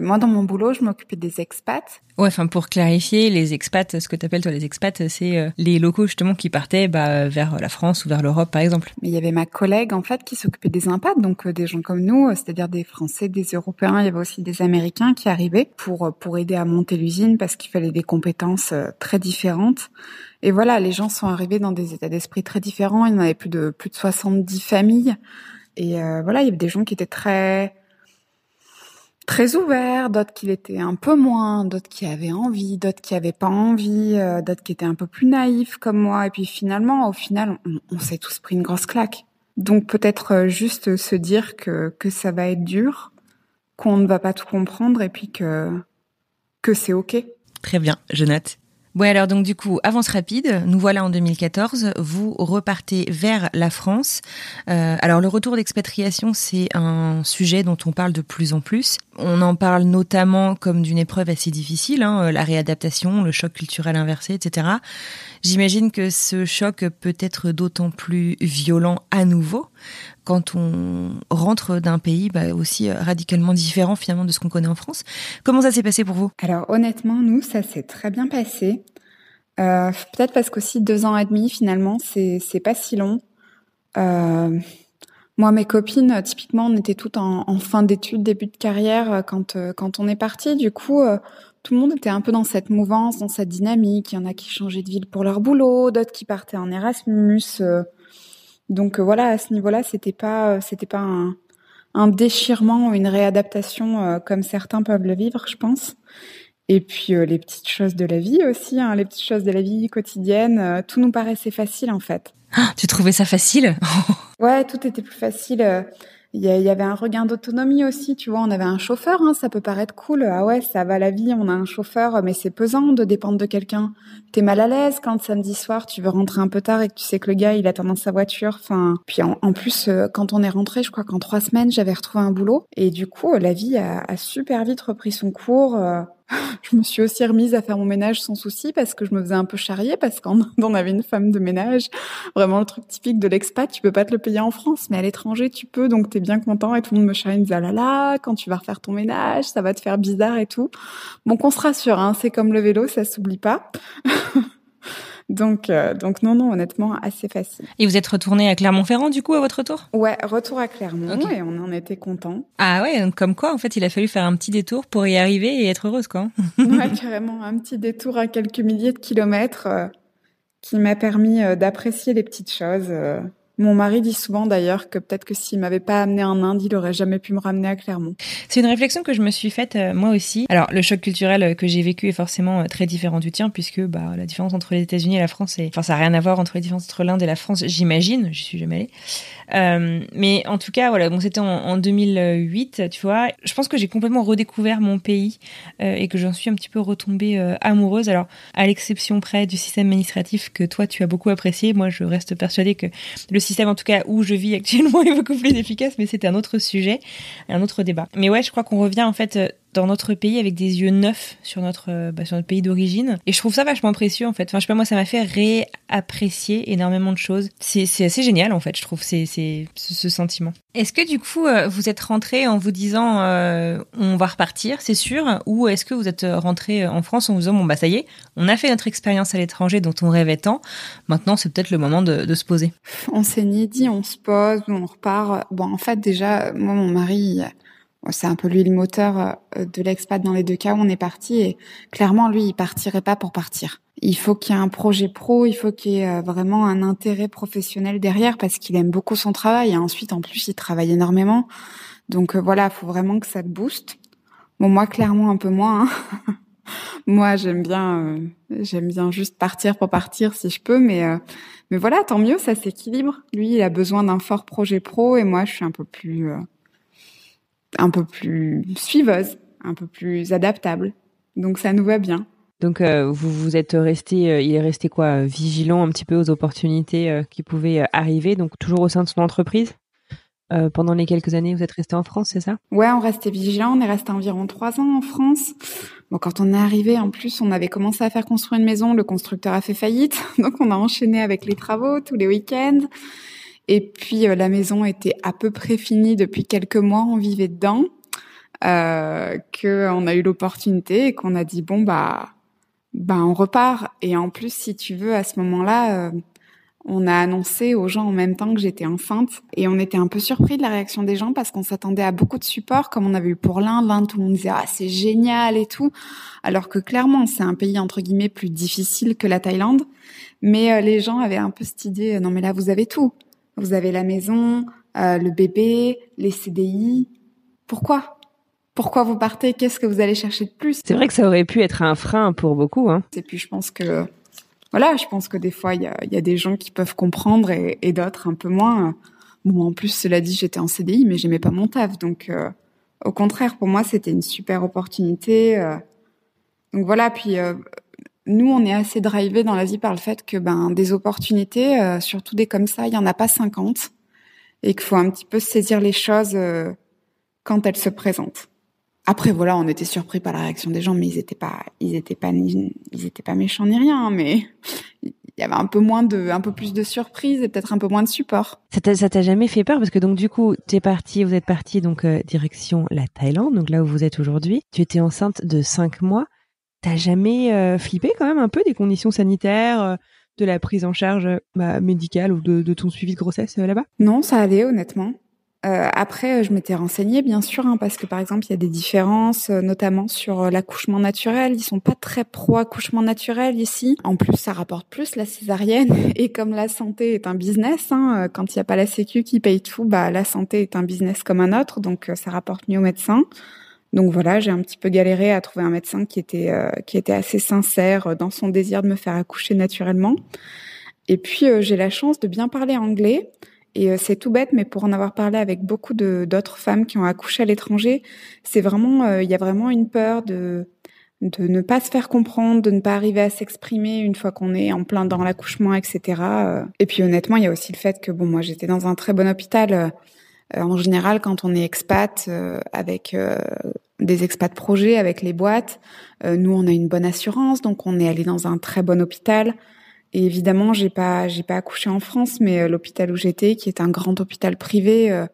[SPEAKER 1] moi, dans mon boulot, je m'occupais des expats.
[SPEAKER 3] Ouais, enfin pour clarifier, les expats, ce que tu appelles toi les expats, c'est euh, les locaux justement qui partaient bah, vers la France ou vers l'Europe, par exemple.
[SPEAKER 1] Mais il y avait ma collègue en fait qui s'occupait des impats, donc euh, des gens comme nous, c'est-à-dire des Français, des Européens. Il y avait aussi des Américains qui arrivaient pour pour aider à monter l'usine parce qu'il fallait des compétences très différentes. Et voilà, les gens sont arrivés dans des états d'esprit très différents. Il y en avait plus de plus de 70 familles. Et voilà, il y avait des gens qui étaient très très ouvert, d'autres qui l'étaient un peu moins, d'autres qui avaient envie, d'autres qui avaient pas envie, euh, d'autres qui étaient un peu plus naïfs comme moi. Et puis finalement, au final, on, on s'est tous pris une grosse claque. Donc peut-être euh, juste se dire que, que ça va être dur, qu'on ne va pas tout comprendre et puis que que c'est ok.
[SPEAKER 3] Très bien, je note. Bon alors donc du coup, avance rapide, nous voilà en 2014, vous repartez vers la France. Euh, alors le retour d'expatriation, c'est un sujet dont on parle de plus en plus. On en parle notamment comme d'une épreuve assez difficile, hein, la réadaptation, le choc culturel inversé, etc. J'imagine que ce choc peut être d'autant plus violent à nouveau quand on rentre d'un pays bah, aussi radicalement différent finalement de ce qu'on connaît en France. Comment ça s'est passé pour vous?
[SPEAKER 1] Alors honnêtement, nous, ça s'est très bien passé. Euh, Peut-être parce qu'aussi deux ans et demi finalement, c'est pas si long. Euh, moi, mes copines, typiquement, on était toutes en, fin d'études, début de carrière euh, quand euh, quand on est parti. Du coup, euh, tout le monde était un peu dans cette mouvance, dans cette dynamique. Il y en a qui changeaient de ville pour leur boulot, d'autres qui partaient en Erasmus. Donc voilà, à ce niveau-là, c'était pas c'était pas un, un déchirement ou une réadaptation comme certains peuvent le vivre, je pense. Et puis les petites choses de la vie aussi, hein, les petites choses de la vie quotidienne, tout nous paraissait facile en fait.
[SPEAKER 3] Ah, tu trouvais ça facile?
[SPEAKER 1] Ouais, tout était plus facile. Il y, avait un regain d'autonomie aussi, tu vois. On avait un chauffeur, hein, ça peut paraître cool. Ah ouais, ça va la vie, on a un chauffeur, mais c'est pesant de dépendre de quelqu'un. T'es mal à l'aise quand samedi soir tu veux rentrer un peu tard et que tu sais que le gars il attend dans sa voiture. Enfin, puis en, plus quand on est rentré, je crois qu'en trois semaines j'avais retrouvé un boulot et du coup la vie a, a super vite repris son cours je me suis aussi remise à faire mon ménage sans souci parce que je me faisais un peu charrier parce qu'on on avait une femme de ménage. Vraiment le truc typique de l'expat, tu peux pas te le payer en France, mais à l'étranger tu peux, donc t'es bien content et tout le monde me charrie, me disait ah là là, quand tu vas refaire ton ménage, ça va te faire bizarre et tout. Bon, qu'on se rassure, hein, c'est comme le vélo, ça s'oublie pas. Donc, euh, donc non, non, honnêtement, assez facile.
[SPEAKER 3] Et vous êtes retourné à Clermont-Ferrand du coup à votre retour
[SPEAKER 1] Ouais, retour à Clermont et on en était content.
[SPEAKER 3] Ah ouais, donc comme quoi en fait il a fallu faire un petit détour pour y arriver et être heureuse quoi.
[SPEAKER 1] ouais, carrément, un petit détour à quelques milliers de kilomètres euh, qui m'a permis euh, d'apprécier les petites choses. Mon mari dit souvent d'ailleurs que peut-être que s'il m'avait pas amené en Inde, il aurait jamais pu me ramener à Clermont.
[SPEAKER 3] C'est une réflexion que je me suis faite euh, moi aussi. Alors le choc culturel euh, que j'ai vécu est forcément euh, très différent du tien puisque bah la différence entre les États-Unis et la France, est... enfin ça a rien à voir entre les différences entre l'Inde et la France, j'imagine. Je suis jamais allée. Mais en tout cas, voilà, bon, c'était en, en, 2008, tu vois. Je pense que j'ai complètement redécouvert mon pays et que j'en suis un petit peu retombée amoureuse. Alors, à l'exception près du système administratif que toi tu as beaucoup apprécié, moi je reste persuadée que le système, en tout cas où je vis actuellement, est beaucoup plus efficace. Mais c'était un autre sujet, un autre débat. Mais ouais, je crois qu'on revient en fait dans notre pays avec des yeux neufs sur notre, euh, bah, sur notre pays d'origine. Et je trouve ça vachement précieux en fait. Enfin, je sais pas, moi, ça m'a fait réapprécier énormément de choses. C'est, c'est assez génial en fait, je trouve, c'est, c'est ce, sentiment. Est-ce que du coup, euh, vous êtes rentré en vous disant euh, on va repartir, c'est sûr Ou est-ce que vous êtes rentré en France en vous disant bon, bah ça y est, on a fait notre expérience à l'étranger dont on rêvait tant. Maintenant, c'est peut-être le moment de, de se poser.
[SPEAKER 1] On s'est ni dit on se pose on repart. Bon, en fait, déjà, moi, mon mari, c'est un peu lui le moteur euh, de l'expat dans les deux cas où on est parti et clairement lui il partirait pas pour partir. Il faut qu'il y ait un projet pro, il faut qu'il y ait euh, vraiment un intérêt professionnel derrière parce qu'il aime beaucoup son travail et ensuite en plus il travaille énormément. Donc euh, voilà, il faut vraiment que ça te booste. Bon moi clairement un peu moins. Hein. moi j'aime bien j'aime bien juste partir pour partir si je peux mais mais voilà, tant mieux, ça s'équilibre. Lui, il a besoin d'un fort projet pro et moi je suis un peu plus un peu plus suiveuse, un peu plus adaptable. Donc ça nous va bien.
[SPEAKER 3] Donc euh, vous vous êtes resté, euh, il est resté quoi, vigilant un petit peu aux opportunités euh, qui pouvaient arriver, donc toujours au sein de son entreprise? pendant les quelques années, vous êtes resté en France, c'est ça?
[SPEAKER 1] Ouais, on restait vigilant. On est resté environ trois ans en France. Bon, quand on est arrivé, en plus, on avait commencé à faire construire une maison. Le constructeur a fait faillite, donc on a enchaîné avec les travaux tous les week-ends. Et puis euh, la maison était à peu près finie depuis quelques mois, on vivait dedans, euh, que on a eu l'opportunité et qu'on a dit bon bah bah on repart. Et en plus, si tu veux, à ce moment-là, euh, on a annoncé aux gens en même temps que j'étais enceinte et on était un peu surpris de la réaction des gens parce qu'on s'attendait à beaucoup de support comme on avait eu pour l'Inde. L'Inde, tout le monde disait ah c'est génial et tout, alors que clairement c'est un pays entre guillemets plus difficile que la Thaïlande. Mais euh, les gens avaient un peu cette idée non mais là vous avez tout. Vous avez la maison, euh, le bébé, les CDI. Pourquoi? Pourquoi vous partez? Qu'est-ce que vous allez chercher de plus?
[SPEAKER 3] C'est vrai que ça aurait pu être un frein pour beaucoup. Hein.
[SPEAKER 1] Et puis je pense que voilà, je pense que des fois il y a, y a, des gens qui peuvent comprendre et, et d'autres un peu moins. Bon, en plus cela dit, j'étais en CDI, mais j'aimais pas mon taf, donc euh, Au contraire, pour moi, c'était une super opportunité. Donc voilà, puis nous, on est assez drivé dans la vie par le fait que ben des opportunités, surtout des comme ça, il y en a pas 50 et qu'il faut un petit peu saisir les choses quand elles se présentent. Après voilà, on était surpris par la réaction des gens, mais ils étaient pas, ils étaient pas, ils étaient pas méchants ni rien, mais il y avait un peu moins de, un peu plus de surprise et peut-être un peu moins de support.
[SPEAKER 3] Ça t'a jamais fait peur? Parce que donc du coup, t'es parti, vous êtes parti donc euh, direction la Thaïlande, donc là où vous êtes aujourd'hui. Tu étais enceinte de cinq mois. T'as jamais euh, flippé quand même un peu des conditions sanitaires? Euh, de la prise en charge bah, médicale ou de, ton suivi de grossesse là-bas?
[SPEAKER 1] Non, ça allait honnêtement. Euh, après, je m'étais renseignée, bien sûr, hein, parce que par exemple, il y a des différences, euh, notamment sur euh, l'accouchement naturel. Ils sont pas très pro accouchement naturel ici. En plus, ça rapporte plus la césarienne. Et comme la santé est un business, hein, quand il n'y a pas la Sécu qui paye tout, bah la santé est un business comme un autre, donc ça rapporte mieux aux médecins. Donc voilà, j'ai un petit peu galéré à trouver un médecin qui était qui était assez sincère dans son désir de me faire accoucher naturellement. Et puis j'ai la chance de bien parler anglais. Et euh, c'est tout bête, mais pour en avoir parlé avec beaucoup d'autres femmes qui ont accouché à l'étranger, c'est vraiment, euh, il y a vraiment une peur de de ne pas se faire comprendre, de ne pas arriver à s'exprimer une fois qu'on est en plein dans l'accouchement, etc. Euh. Et puis honnêtement, il y a aussi le fait que bon, moi j'étais dans un très bon hôpital. En général, quand on est expat avec des expats projets, avec les boîtes, nous on a une bonne assurance, donc on est allé dans un très bon hôpital. Et évidemment, j'ai pas, j'ai pas accouché en France, mais euh, l'hôpital où j'étais, qui est un grand hôpital privé, euh,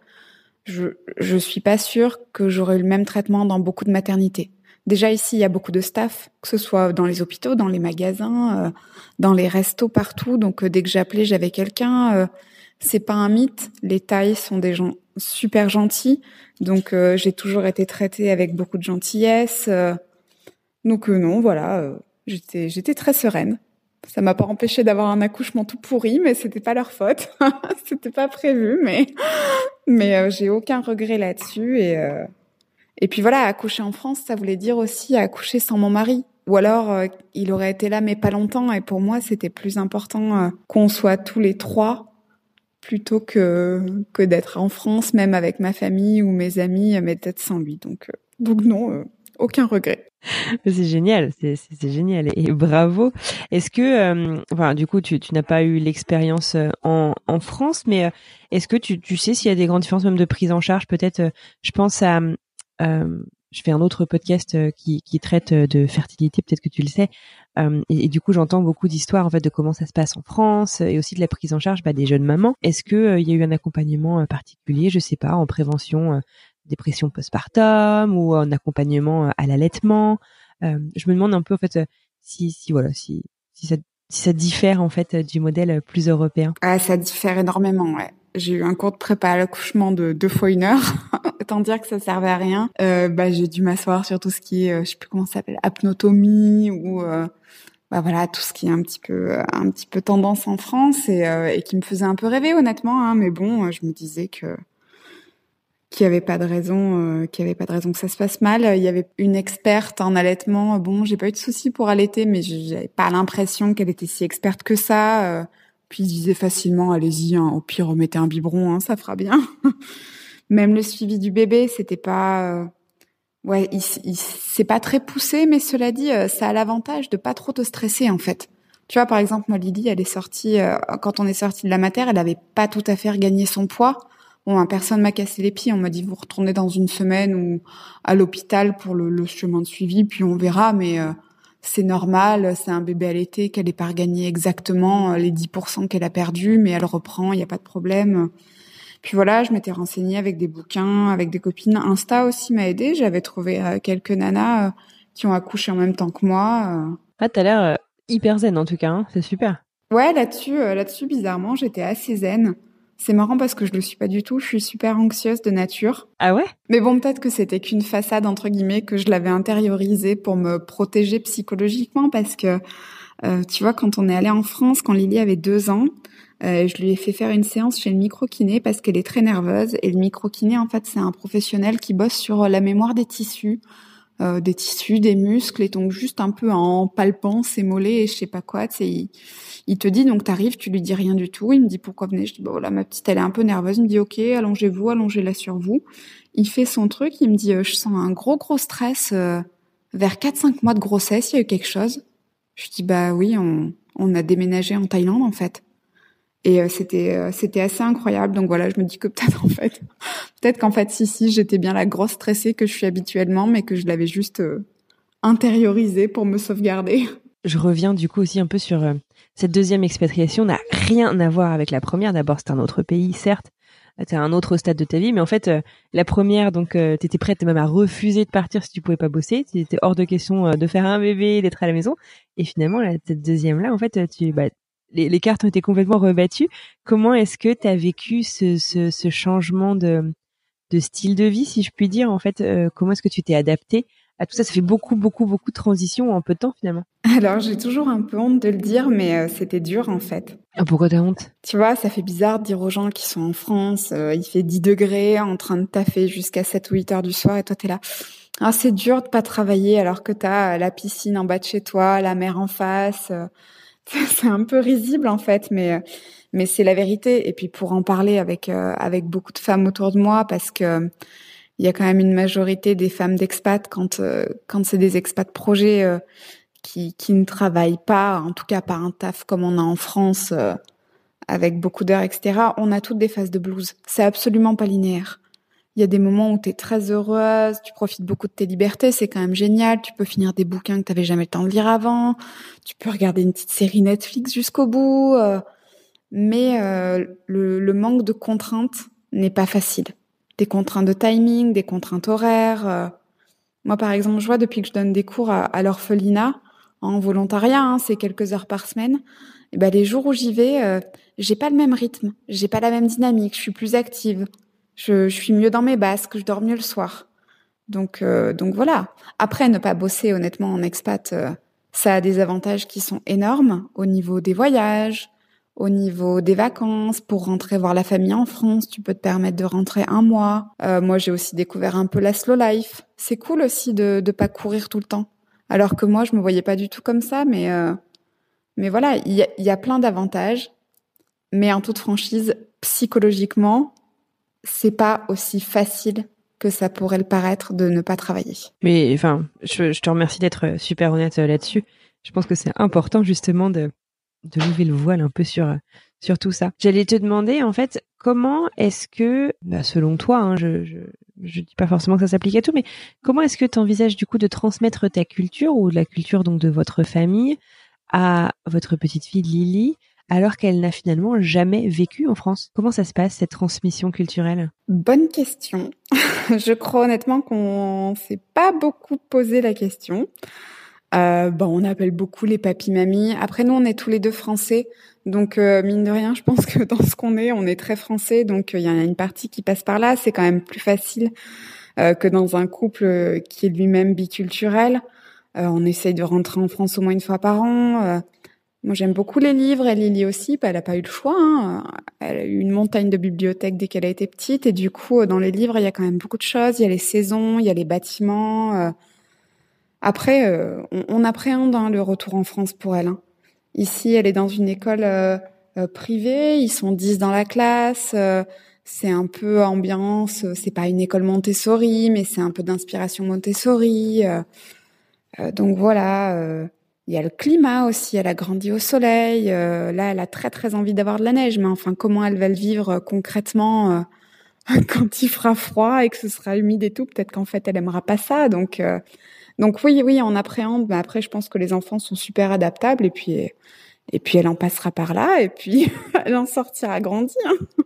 [SPEAKER 1] je, je suis pas sûre que j'aurais eu le même traitement dans beaucoup de maternités. Déjà ici, il y a beaucoup de staff, que ce soit dans les hôpitaux, dans les magasins, euh, dans les restos, partout. Donc dès que j'appelais, j'avais quelqu'un. c'est pas un mythe. Les tailles sont des gens super gentils. Donc j'ai toujours été traitée avec beaucoup de gentillesse. donc non, voilà, j'étais j'étais très sereine. Ça m'a pas empêché d'avoir un accouchement tout pourri, mais c'était pas leur faute. c'était pas prévu, mais mais euh, j'ai aucun regret là-dessus et euh, et puis voilà, accoucher en France, ça voulait dire aussi accoucher sans mon mari. Ou alors euh, il aurait été là mais pas longtemps et pour moi c'était plus important qu'on soit tous les trois plutôt que que d'être en France même avec ma famille ou mes amis mais peut-être sans lui. Donc donc non, aucun regret.
[SPEAKER 3] C'est génial, c'est génial et bravo. Est-ce que, euh, enfin, du coup, tu, tu n'as pas eu l'expérience euh, en, en France, mais euh, est-ce que tu, tu sais s'il y a des grandes différences même de prise en charge? Peut-être, je pense à, je fais un autre podcast qui, qui traite de fertilité, peut-être que tu le sais, et, du coup, j'entends beaucoup d'histoires en fait de comment ça se passe en France et aussi de la prise en charge bah, des jeunes mamans. Est-ce que il y a eu un accompagnement particulier, je sais pas, en prévention dépression postpartum ou un accompagnement euh, à l'allaitement? Euh, je me demande un peu en fait euh, si, si voilà si si ça si ça diffère en fait du modèle plus européen.
[SPEAKER 1] Ah, ça diffère énormément. Ouais. J'ai eu un cours de prépa à l'accouchement de deux fois une heure. Autant dire que ça servait à rien. Euh, bah, j'ai dû m'asseoir sur tout ce qui est, je sais plus comment ça s'appelle, apnotomie ou bah voilà tout ce qui est un petit peu un petit peu tendance en France et, et qui me faisait un peu rêver honnêtement. Hein, mais bon, je me disais que qu'il n'y avait pas de raison, euh, qu'il avait pas de raison que ça se passe mal. Il y avait une experte en allaitement. Bon, j'ai pas eu de soucis pour allaiter, mais j'avais pas l'impression qu'elle était si experte que ça. Euh, puis il disait facilement, allez-y, hein, au pire remettez un biberon, hein, ça fera bien. Même le suivi du bébé, c'était pas, euh, ouais, il, c'est pas très poussé, mais cela dit, euh, ça a l'avantage de pas trop te stresser en fait. Tu vois, par exemple, moi, Lydie, elle est sortie, quand on est sorti de la matière, elle avait pas tout à fait regagné son poids. Bon, personne m'a cassé les pieds. On m'a dit vous retournez dans une semaine ou à l'hôpital pour le, chemin de suivi, puis on verra. Mais euh, c'est normal, c'est un bébé à l'été qu'elle n'est pas regagné exactement euh, les 10% qu'elle a perdu, mais elle reprend, il n'y a pas de problème. Puis voilà, je m'étais renseignée avec des bouquins, avec des copines. Insta aussi m'a aidé. J'avais trouvé euh, quelques nanas qui ont accouché en même temps que moi.
[SPEAKER 3] Ah, t'as l'air hyper zen en tout cas. Hein. c'est super.
[SPEAKER 1] Ouais, là-dessus, là-dessus, bizarrement, j'étais assez zen. C'est marrant parce que je le suis pas du tout. Je suis super anxieuse de nature.
[SPEAKER 3] Ah ouais?
[SPEAKER 1] Mais bon, peut-être que c'était qu'une façade entre guillemets que je l'avais intériorisée pour me protéger psychologiquement parce que euh, tu vois, quand on est allé en France, quand Lily avait deux ans, euh, je lui ai fait faire une séance chez le micro-kiné parce qu'elle est très nerveuse. Et le micro-kiné, en fait, c'est un professionnel qui bosse sur la mémoire des tissus. Des tissus, des muscles, et donc juste un peu en palpant ses mollets et je sais pas quoi, tu sais, il, il, te dit donc t'arrives, tu lui dis rien du tout, il me dit pourquoi venez, je dis bah voilà ma petite elle est un peu nerveuse, il me dit ok allongez-vous, allongez-la sur vous, il fait son truc, il me dit je sens un gros gros stress vers 4-5 mois de grossesse, il y a eu quelque chose. Je dis bah oui, on, on a déménagé en Thaïlande en fait. Et euh, c'était euh, c'était assez incroyable. Donc voilà, je me dis que peut-être en fait, peut-être qu'en fait si si j'étais bien la grosse stressée que je suis habituellement, mais que je l'avais juste euh, intériorisée pour me sauvegarder.
[SPEAKER 3] Je reviens du coup aussi un peu sur cette deuxième expatriation. N'a rien à voir avec la première. D'abord, c'est un autre pays, certes. T'es à un autre stade de ta vie, mais en fait, la première, donc, t'étais prête même à refuser de partir si tu pouvais pas bosser. C'était hors de question de faire un bébé, d'être à la maison. Et finalement, cette deuxième là, en fait, tu, bah, les, cartes ont été complètement rebattues. Comment est-ce que tu as vécu ce, ce, ce changement de, de, style de vie, si je puis dire En fait, euh, comment est-ce que tu t'es adapté à tout ça? Ça fait beaucoup, beaucoup, beaucoup de transitions en peu de temps finalement.
[SPEAKER 1] Alors, j'ai toujours un peu honte de le dire, mais euh, c'était dur en fait.
[SPEAKER 3] Ah, pourquoi t'as honte?
[SPEAKER 1] Tu vois, ça fait bizarre de dire aux gens qui sont en France, euh, il fait 10 degrés, en train de taffer jusqu'à 7 ou 8 heures du soir, et toi t'es là. Ah, c'est dur de pas travailler alors que t'as la piscine en bas de chez toi, la mer en face c'est un peu risible en fait, mais mais c'est la vérité. Et puis pour en parler avec euh, avec beaucoup de femmes autour de moi, parce que il y a quand même une majorité des femmes d'expat quand euh, quand c'est des expats projets euh, qui qui ne travaillent pas, en tout cas pas un taf comme on a en France avec beaucoup d'heures, etc. On a toutes des phases de blues. C'est absolument pas linéaire. Il y a des moments où tu es très heureuse, tu profites beaucoup de tes libertés, c'est quand même génial. Tu peux finir des bouquins que tu n'avais jamais le temps de lire avant. Tu peux regarder une petite série Netflix jusqu'au bout. Euh. mais euh, le, manque de contraintes n'est pas facile. Des contraintes de timing, des contraintes horaires. Euh. Moi, par exemple, je vois depuis que je donne des cours à, l'orphelinat, en volontariat, hein, c'est quelques heures par semaine. Et ben les jours où j'y vais, j'ai pas le même rythme, j'ai pas la même dynamique, je suis plus active. Je, suis mieux dans mes basques, je dors mieux le soir. Donc, euh, donc voilà. Après, ne pas bosser honnêtement en expat, euh, ça a des avantages qui sont énormes au niveau des voyages, au niveau des vacances. Pour rentrer voir la famille en France, tu peux te permettre de rentrer un mois. Euh, moi, j'ai aussi découvert un peu la slow life. C'est cool aussi de ne pas courir tout le temps. Alors que moi, je me voyais pas du tout comme ça, mais mais voilà, il y a plein d'avantages. Mais en toute franchise, psychologiquement, c'est pas aussi facile que ça pourrait le paraître de ne pas travailler.
[SPEAKER 3] Mais enfin, je, te remercie d'être super honnête euh, là-dessus. Je pense que c'est important justement de, de lever le voile un peu sur euh, sur tout ça. J'allais te demander en fait comment est-ce que, bah, selon toi, hein, je, je je dis pas forcément que ça s'applique à tout, mais comment est-ce que tu envisages du coup de transmettre ta culture ou la culture donc de votre famille à votre petite fille Lily alors qu'elle n'a finalement jamais vécu en France. Comment ça se passe, cette transmission culturelle?
[SPEAKER 1] Bonne question. Je crois honnêtement qu'on s'est pas beaucoup posé la question. Euh, bon, on appelle beaucoup les papis-mamies. Après, nous, on est tous les deux français. Donc, euh, mine de rien, je pense que dans ce qu'on est, on est très français. Donc, il y en a une partie qui passe par là. C'est quand même plus facile euh, que dans un couple qui est lui-même biculturel. on essaye de rentrer en France au moins une fois par an. Moi, j'aime beaucoup les livres. Elle les lit aussi. Bah, elle n'a pas eu le choix. Hein. Elle a eu une montagne de bibliothèques dès qu'elle a été petite. Et du coup, dans les livres, il y a quand même beaucoup de choses. Il y a les saisons, il y a les bâtiments. Euh. Après, euh, on, appréhende hein, le retour en France pour elle. Hein. Ici, elle est dans une école euh, privée. Ils sont dix dans la classe. c'est un peu ambiance. C'est pas une école Montessori, mais c'est un peu d'inspiration Montessori. donc voilà il y a le climat aussi, elle a grandi au soleil. Euh, là, elle a très très envie d'avoir de la neige, mais enfin, comment elle va le vivre euh, concrètement euh, quand il fera froid et que ce sera humide et tout Peut-être qu'en fait, elle aimera pas ça. Donc, donc oui, oui, on appréhende. Mais après, je pense que les enfants sont super adaptables et puis et puis elle en passera par là et puis elle en sortira grandie. Hein.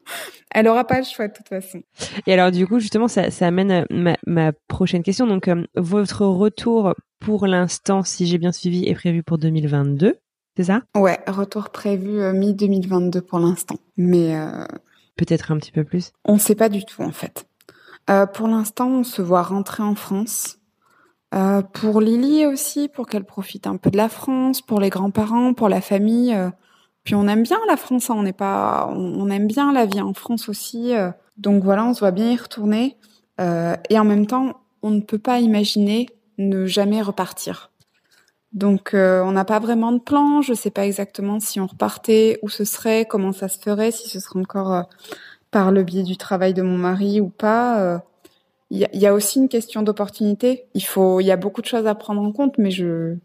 [SPEAKER 1] Elle aura pas le choix de toute façon.
[SPEAKER 3] Et alors du coup justement ça, ça amène ma, ma prochaine question. Donc votre retour pour l'instant, si j'ai bien suivi, est prévu pour 2022. C'est ça?
[SPEAKER 1] Ouais, retour prévu euh, mi-2022 pour l'instant. Mais... Euh,
[SPEAKER 3] Peut-être un petit peu plus
[SPEAKER 1] On ne sait pas du tout en fait. Euh, pour l'instant, on se voit rentrer en France. Euh, pour Lily aussi, pour qu'elle profite un peu de la France, pour les grands-parents, pour la famille. Euh. Puis on aime bien la France, hein, on n'est pas, on, aime bien la vie en France aussi. donc voilà, on se voit bien y retourner. et en même temps, on ne peut pas imaginer ne jamais repartir. Donc euh, on n'a pas vraiment de plan. Je sais pas exactement si on repartait, où ce serait, comment ça se ferait, si ce serait encore euh, par le biais du travail de mon mari ou pas. Il y, y, a aussi une question d'opportunité. Il faut, il y a beaucoup de choses à prendre en compte, mais je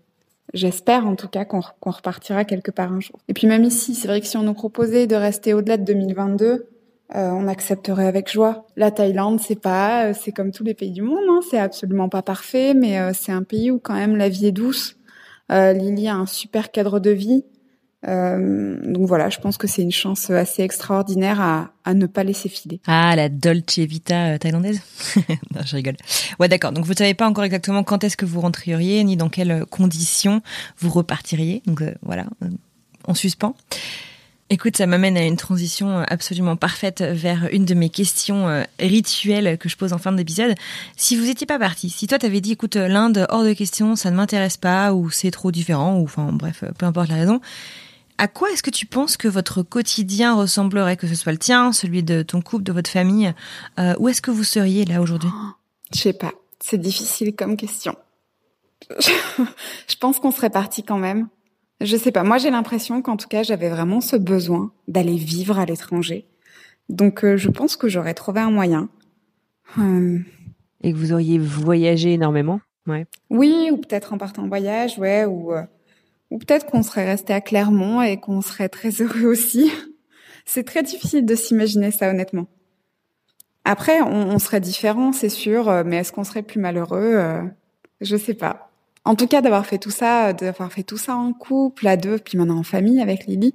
[SPEAKER 1] J'espère en tout cas qu'on repartira quelque part un jour. Et puis même ici, c'est vrai que si on nous proposait de rester au-delà de 2022, euh, on accepterait avec joie. La Thaïlande, c'est pas, euh, c'est comme tous les pays du monde, hein, c'est absolument pas parfait, mais euh, c'est un pays où quand même la vie est douce. Euh, Lily a un super cadre de vie. Euh, donc voilà, je pense que c'est une chance assez extraordinaire à, à, ne pas laisser filer.
[SPEAKER 3] Ah, la Dolce Vita euh, thaïlandaise Non, je rigole. Ouais, d'accord. Donc vous ne savez pas encore exactement quand est-ce que vous rentrieriez, ni dans quelles conditions vous repartiriez. Donc euh, voilà, on suspend. Écoute, ça m'amène à une transition absolument parfaite vers une de mes questions rituelles que je pose en fin d'épisode. Si vous étiez pas parti, si toi t'avais dit, écoute, l'Inde hors de question, ça ne m'intéresse pas, ou c'est trop différent, ou enfin bref, peu importe la raison, à quoi est-ce que tu penses que votre quotidien ressemblerait, que ce soit le tien, celui de ton couple, de votre famille euh, Où est-ce que vous seriez là aujourd'hui?
[SPEAKER 1] Je sais pas. C'est difficile comme question. je pense qu'on serait parti quand même. Je sais pas. Moi, j'ai l'impression qu'en tout cas, j'avais vraiment ce besoin d'aller vivre à l'étranger. Donc, euh, je pense que j'aurais trouvé un moyen.
[SPEAKER 4] Hum. Et que vous auriez voyagé énormément, ouais.
[SPEAKER 1] Oui, ou peut-être en partant en voyage, ouais, ou euh, ou peut-être qu'on serait resté à Clermont et qu'on serait très heureux aussi. C'est très difficile de s'imaginer ça, honnêtement. Après, on, serait différent, c'est sûr, euh, mais est-ce qu'on serait plus malheureux euh, Je sais pas. En tout cas, d'avoir fait tout ça, d'avoir fait tout ça en couple, à deux, puis maintenant en famille avec Lily,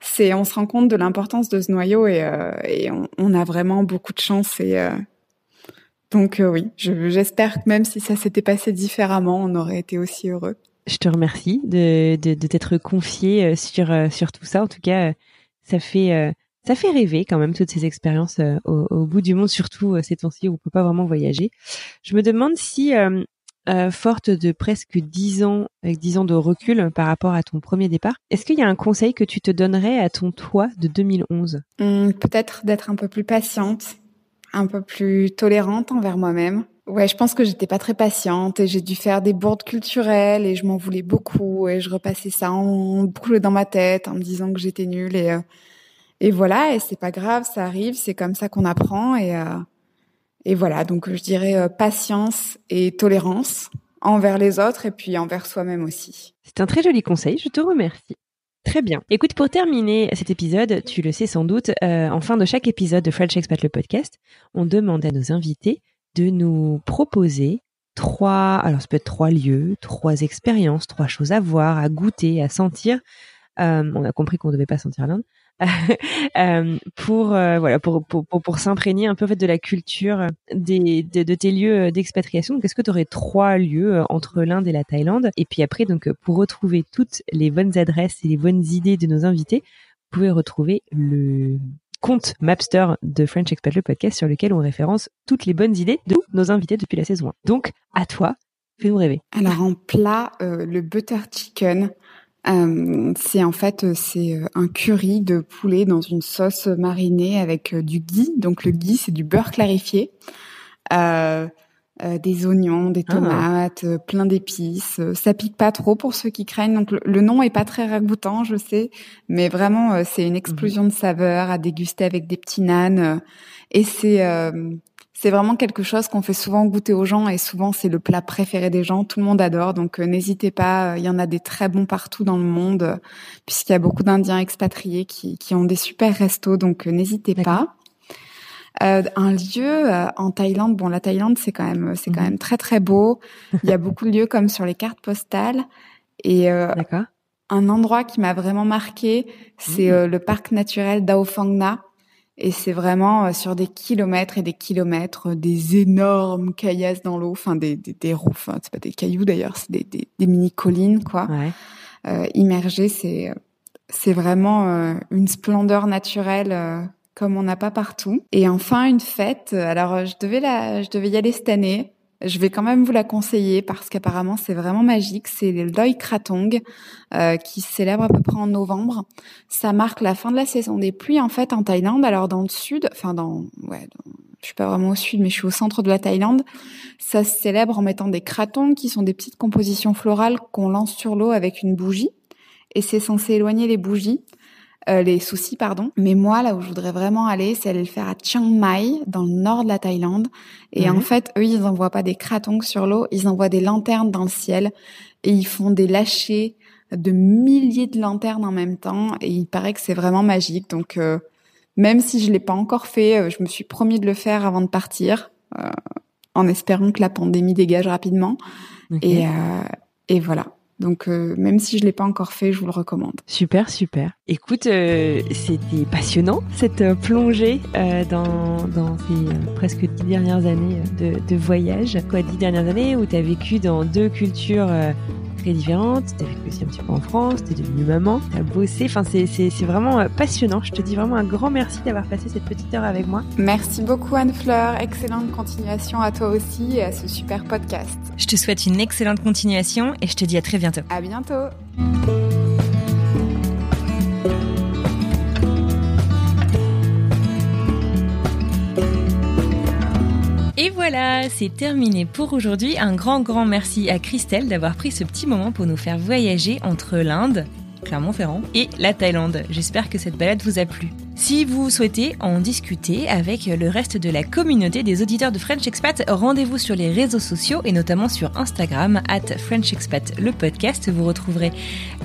[SPEAKER 1] c'est, on se rend compte de l'importance de ce noyau et, euh, et on, on, a vraiment beaucoup de chance et euh, donc oui, j'espère que même si ça s'était passé différemment, on aurait été aussi heureux
[SPEAKER 4] je te remercie de, de, de t'être confié euh, sur, euh, sur tout ça. En tout cas, euh, ça fait, ça fait rêver quand même toutes ces expériences au, au, bout du monde, surtout ces temps-ci où on peut pas vraiment voyager. Je me demande si, euh, forte de presque dix ans, avec dix ans de recul par rapport à ton premier départ, est-ce qu'il y a un conseil que tu te donnerais à ton toi de 2011
[SPEAKER 1] mmh, Peut-être d'être un peu plus patiente, un peu plus tolérante envers moi-même Ouais, je pense que j'étais pas très patiente et j'ai dû faire des bourdes culturelles et je m'en voulais beaucoup et je repassais ça en boucle dans ma tête en me disant que j'étais nulle et euh, et voilà et c'est pas grave, ça arrive, c'est comme ça qu'on apprend et euh, et voilà donc je dirais euh, patience et tolérance envers les autres et puis envers soi-même aussi.
[SPEAKER 4] C'est un très joli conseil, je te remercie. Très bien. Écoute, pour terminer cet épisode, tu le sais sans doute, en fin de chaque épisode de French Expat le podcast, on demande à nos invités de nous proposer trois, alors ça peut être trois lieux, trois expériences, trois choses à voir, à goûter, à sentir. Euh, on a compris qu'on ne devait pas sentir l'Inde. euh, pour euh, voilà pour pour pour, s'imprégner un peu en fait de la culture des de, de tes lieux d'expatriation. Donc est-ce que tu aurais trois lieux euh, entre l'Inde et la Thaïlande? Et puis après donc pour retrouver toutes les bonnes adresses et les bonnes idées de nos invités, vous pouvez retrouver le compte Mapster de French Expat le podcast sur lequel on référence toutes les bonnes idées de nos invités depuis la saison 1. Donc, à toi, fais-nous rêver.
[SPEAKER 1] Alors en plat, euh, le butter chicken, euh, c'est en fait euh, c'est un curry de poulet dans une sauce marinée avec du ghee. Donc le ghee c'est du beurre clarifié. Euh, des oignons, des ah. tomates, euh, plein d'épices. Euh, ça pique pas trop pour ceux qui craignent. Donc le, nom est pas très ragoûtant, je sais, mais vraiment c'est une explosion de saveurs à déguster avec des petits nanes. et c'est c'est vraiment quelque chose qu'on fait souvent goûter aux gens et souvent c'est le plat préféré des gens. Tout le monde adore. Donc n'hésitez pas. Il y en a des très bons partout dans le monde puisqu'il y a beaucoup d'Indiens expatriés qui qui ont des super restos. Donc n'hésitez pas. Euh, un lieu euh, en Thaïlande, bon la Thaïlande c'est quand même c'est quand mhm. même très très beau. Il y a beaucoup de lieux comme sur les cartes postales et euh, un endroit qui m'a vraiment marqué, c'est mhm. le parc naturel d'Ao Phang Na. Et c'est vraiment sur des kilomètres et des kilomètres, des énormes caillasses dans l'eau, enfin des, des, des roues, enfin c'est pas des cailloux d'ailleurs, c'est des, des, des, mini collines quoi, ouais. immergées. C'est c'est vraiment une splendeur naturelle comme on n'a pas partout. Et enfin une fête. Alors je devais la, je devais y aller cette année. Je vais quand même vous la conseiller parce qu'apparemment c'est vraiment magique. C'est le Loi Kratong euh, qui se célèbre à peu près en novembre. Ça marque la fin de la saison des pluies en fait en Thaïlande. Alors dans le sud, enfin dans, ouais, je suis pas vraiment au sud, mais je suis au centre de la Thaïlande. Ça se célèbre en mettant des cratons, qui sont des petites compositions florales qu'on lance sur l'eau avec une bougie. Et c'est censé éloigner les bougies, euh, les soucis, pardon. Mais moi, là où je voudrais vraiment aller, c'est aller le faire à Chiang Mai, dans le nord de la Thaïlande. Et en fait, eux, ils envoient pas des cratons sur l'eau, ils envoient des lanternes dans le ciel et ils font des lâchers de milliers de lanternes en même temps. Et il paraît que c'est vraiment magique. Donc, euh, même si je l'ai pas encore fait, euh, je me suis promis de le faire avant de partir, euh, en espérant que la pandémie dégage rapidement. Et, euh, et voilà. Donc même si je l'ai pas encore fait, je vous le recommande.
[SPEAKER 4] Super, super. Écoute, c'était passionnant cette plongée dans, dans ces presque dix dernières années de, de voyage. Quoi, dix dernières années où tu as vécu dans deux cultures très différentes. T'as vécu aussi un petit peu en France, t'es devenue maman, t'as bossé. Enfin, c'est, c'est, c'est vraiment euh, passionnant. Je te dis vraiment un grand merci d'avoir passé cette petite heure avec moi.
[SPEAKER 1] Merci beaucoup Anne-Fleur. Excellente continuation à toi aussi et à ce super podcast.
[SPEAKER 3] Je te souhaite une excellente continuation et je te dis à très bientôt.
[SPEAKER 1] À bientôt.
[SPEAKER 3] Et voilà, c'est terminé pour aujourd'hui. Un grand, grand merci à Christelle d'avoir pris ce petit moment pour nous faire voyager entre l'Inde, Clermont-Ferrand, et la Thaïlande. J'espère que cette balade vous a plu. Si vous souhaitez en discuter avec le reste de la communauté des auditeurs de French Expat, rendez-vous sur les réseaux sociaux et notamment sur Instagram, at French Expat, le podcast. Vous retrouverez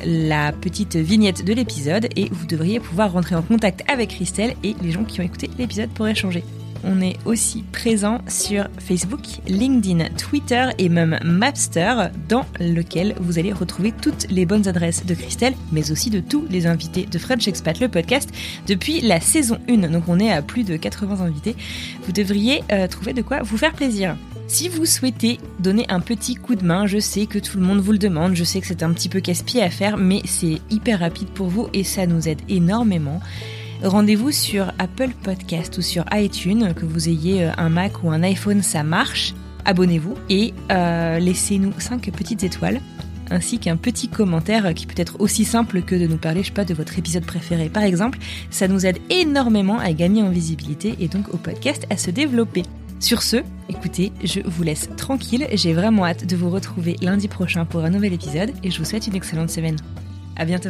[SPEAKER 3] la petite vignette de l'épisode et vous devriez pouvoir rentrer en contact avec Christelle et les gens qui ont écouté l'épisode pour échanger. On est aussi présent sur Facebook, LinkedIn, Twitter et même Mapster, dans lequel vous allez retrouver toutes les bonnes adresses de Christelle, mais aussi de tous les invités de French Expat, le podcast, depuis la saison 1. Donc on est à plus de 80 invités. Vous devriez euh, trouver de quoi vous faire plaisir. Si vous souhaitez donner un petit coup de main, je sais que tout le monde vous le demande, je sais que c'est un petit peu casse-pied à faire, mais c'est hyper rapide pour vous et ça nous aide énormément. Rendez-vous sur Apple Podcast ou sur iTunes, que vous ayez euh, un Mac ou un iPhone, ça marche. Abonnez-vous et euh, laissez-nous 5 petites étoiles ainsi qu'un petit commentaire qui peut être aussi simple que de nous parler, je sais pas, de votre épisode préféré par exemple. Ça nous aide énormément à gagner en visibilité et donc au podcast à se développer. Sur ce, écoutez, je vous laisse tranquille, j'ai vraiment hâte de vous retrouver lundi prochain pour un nouvel épisode et je vous souhaite une excellente semaine. À bientôt.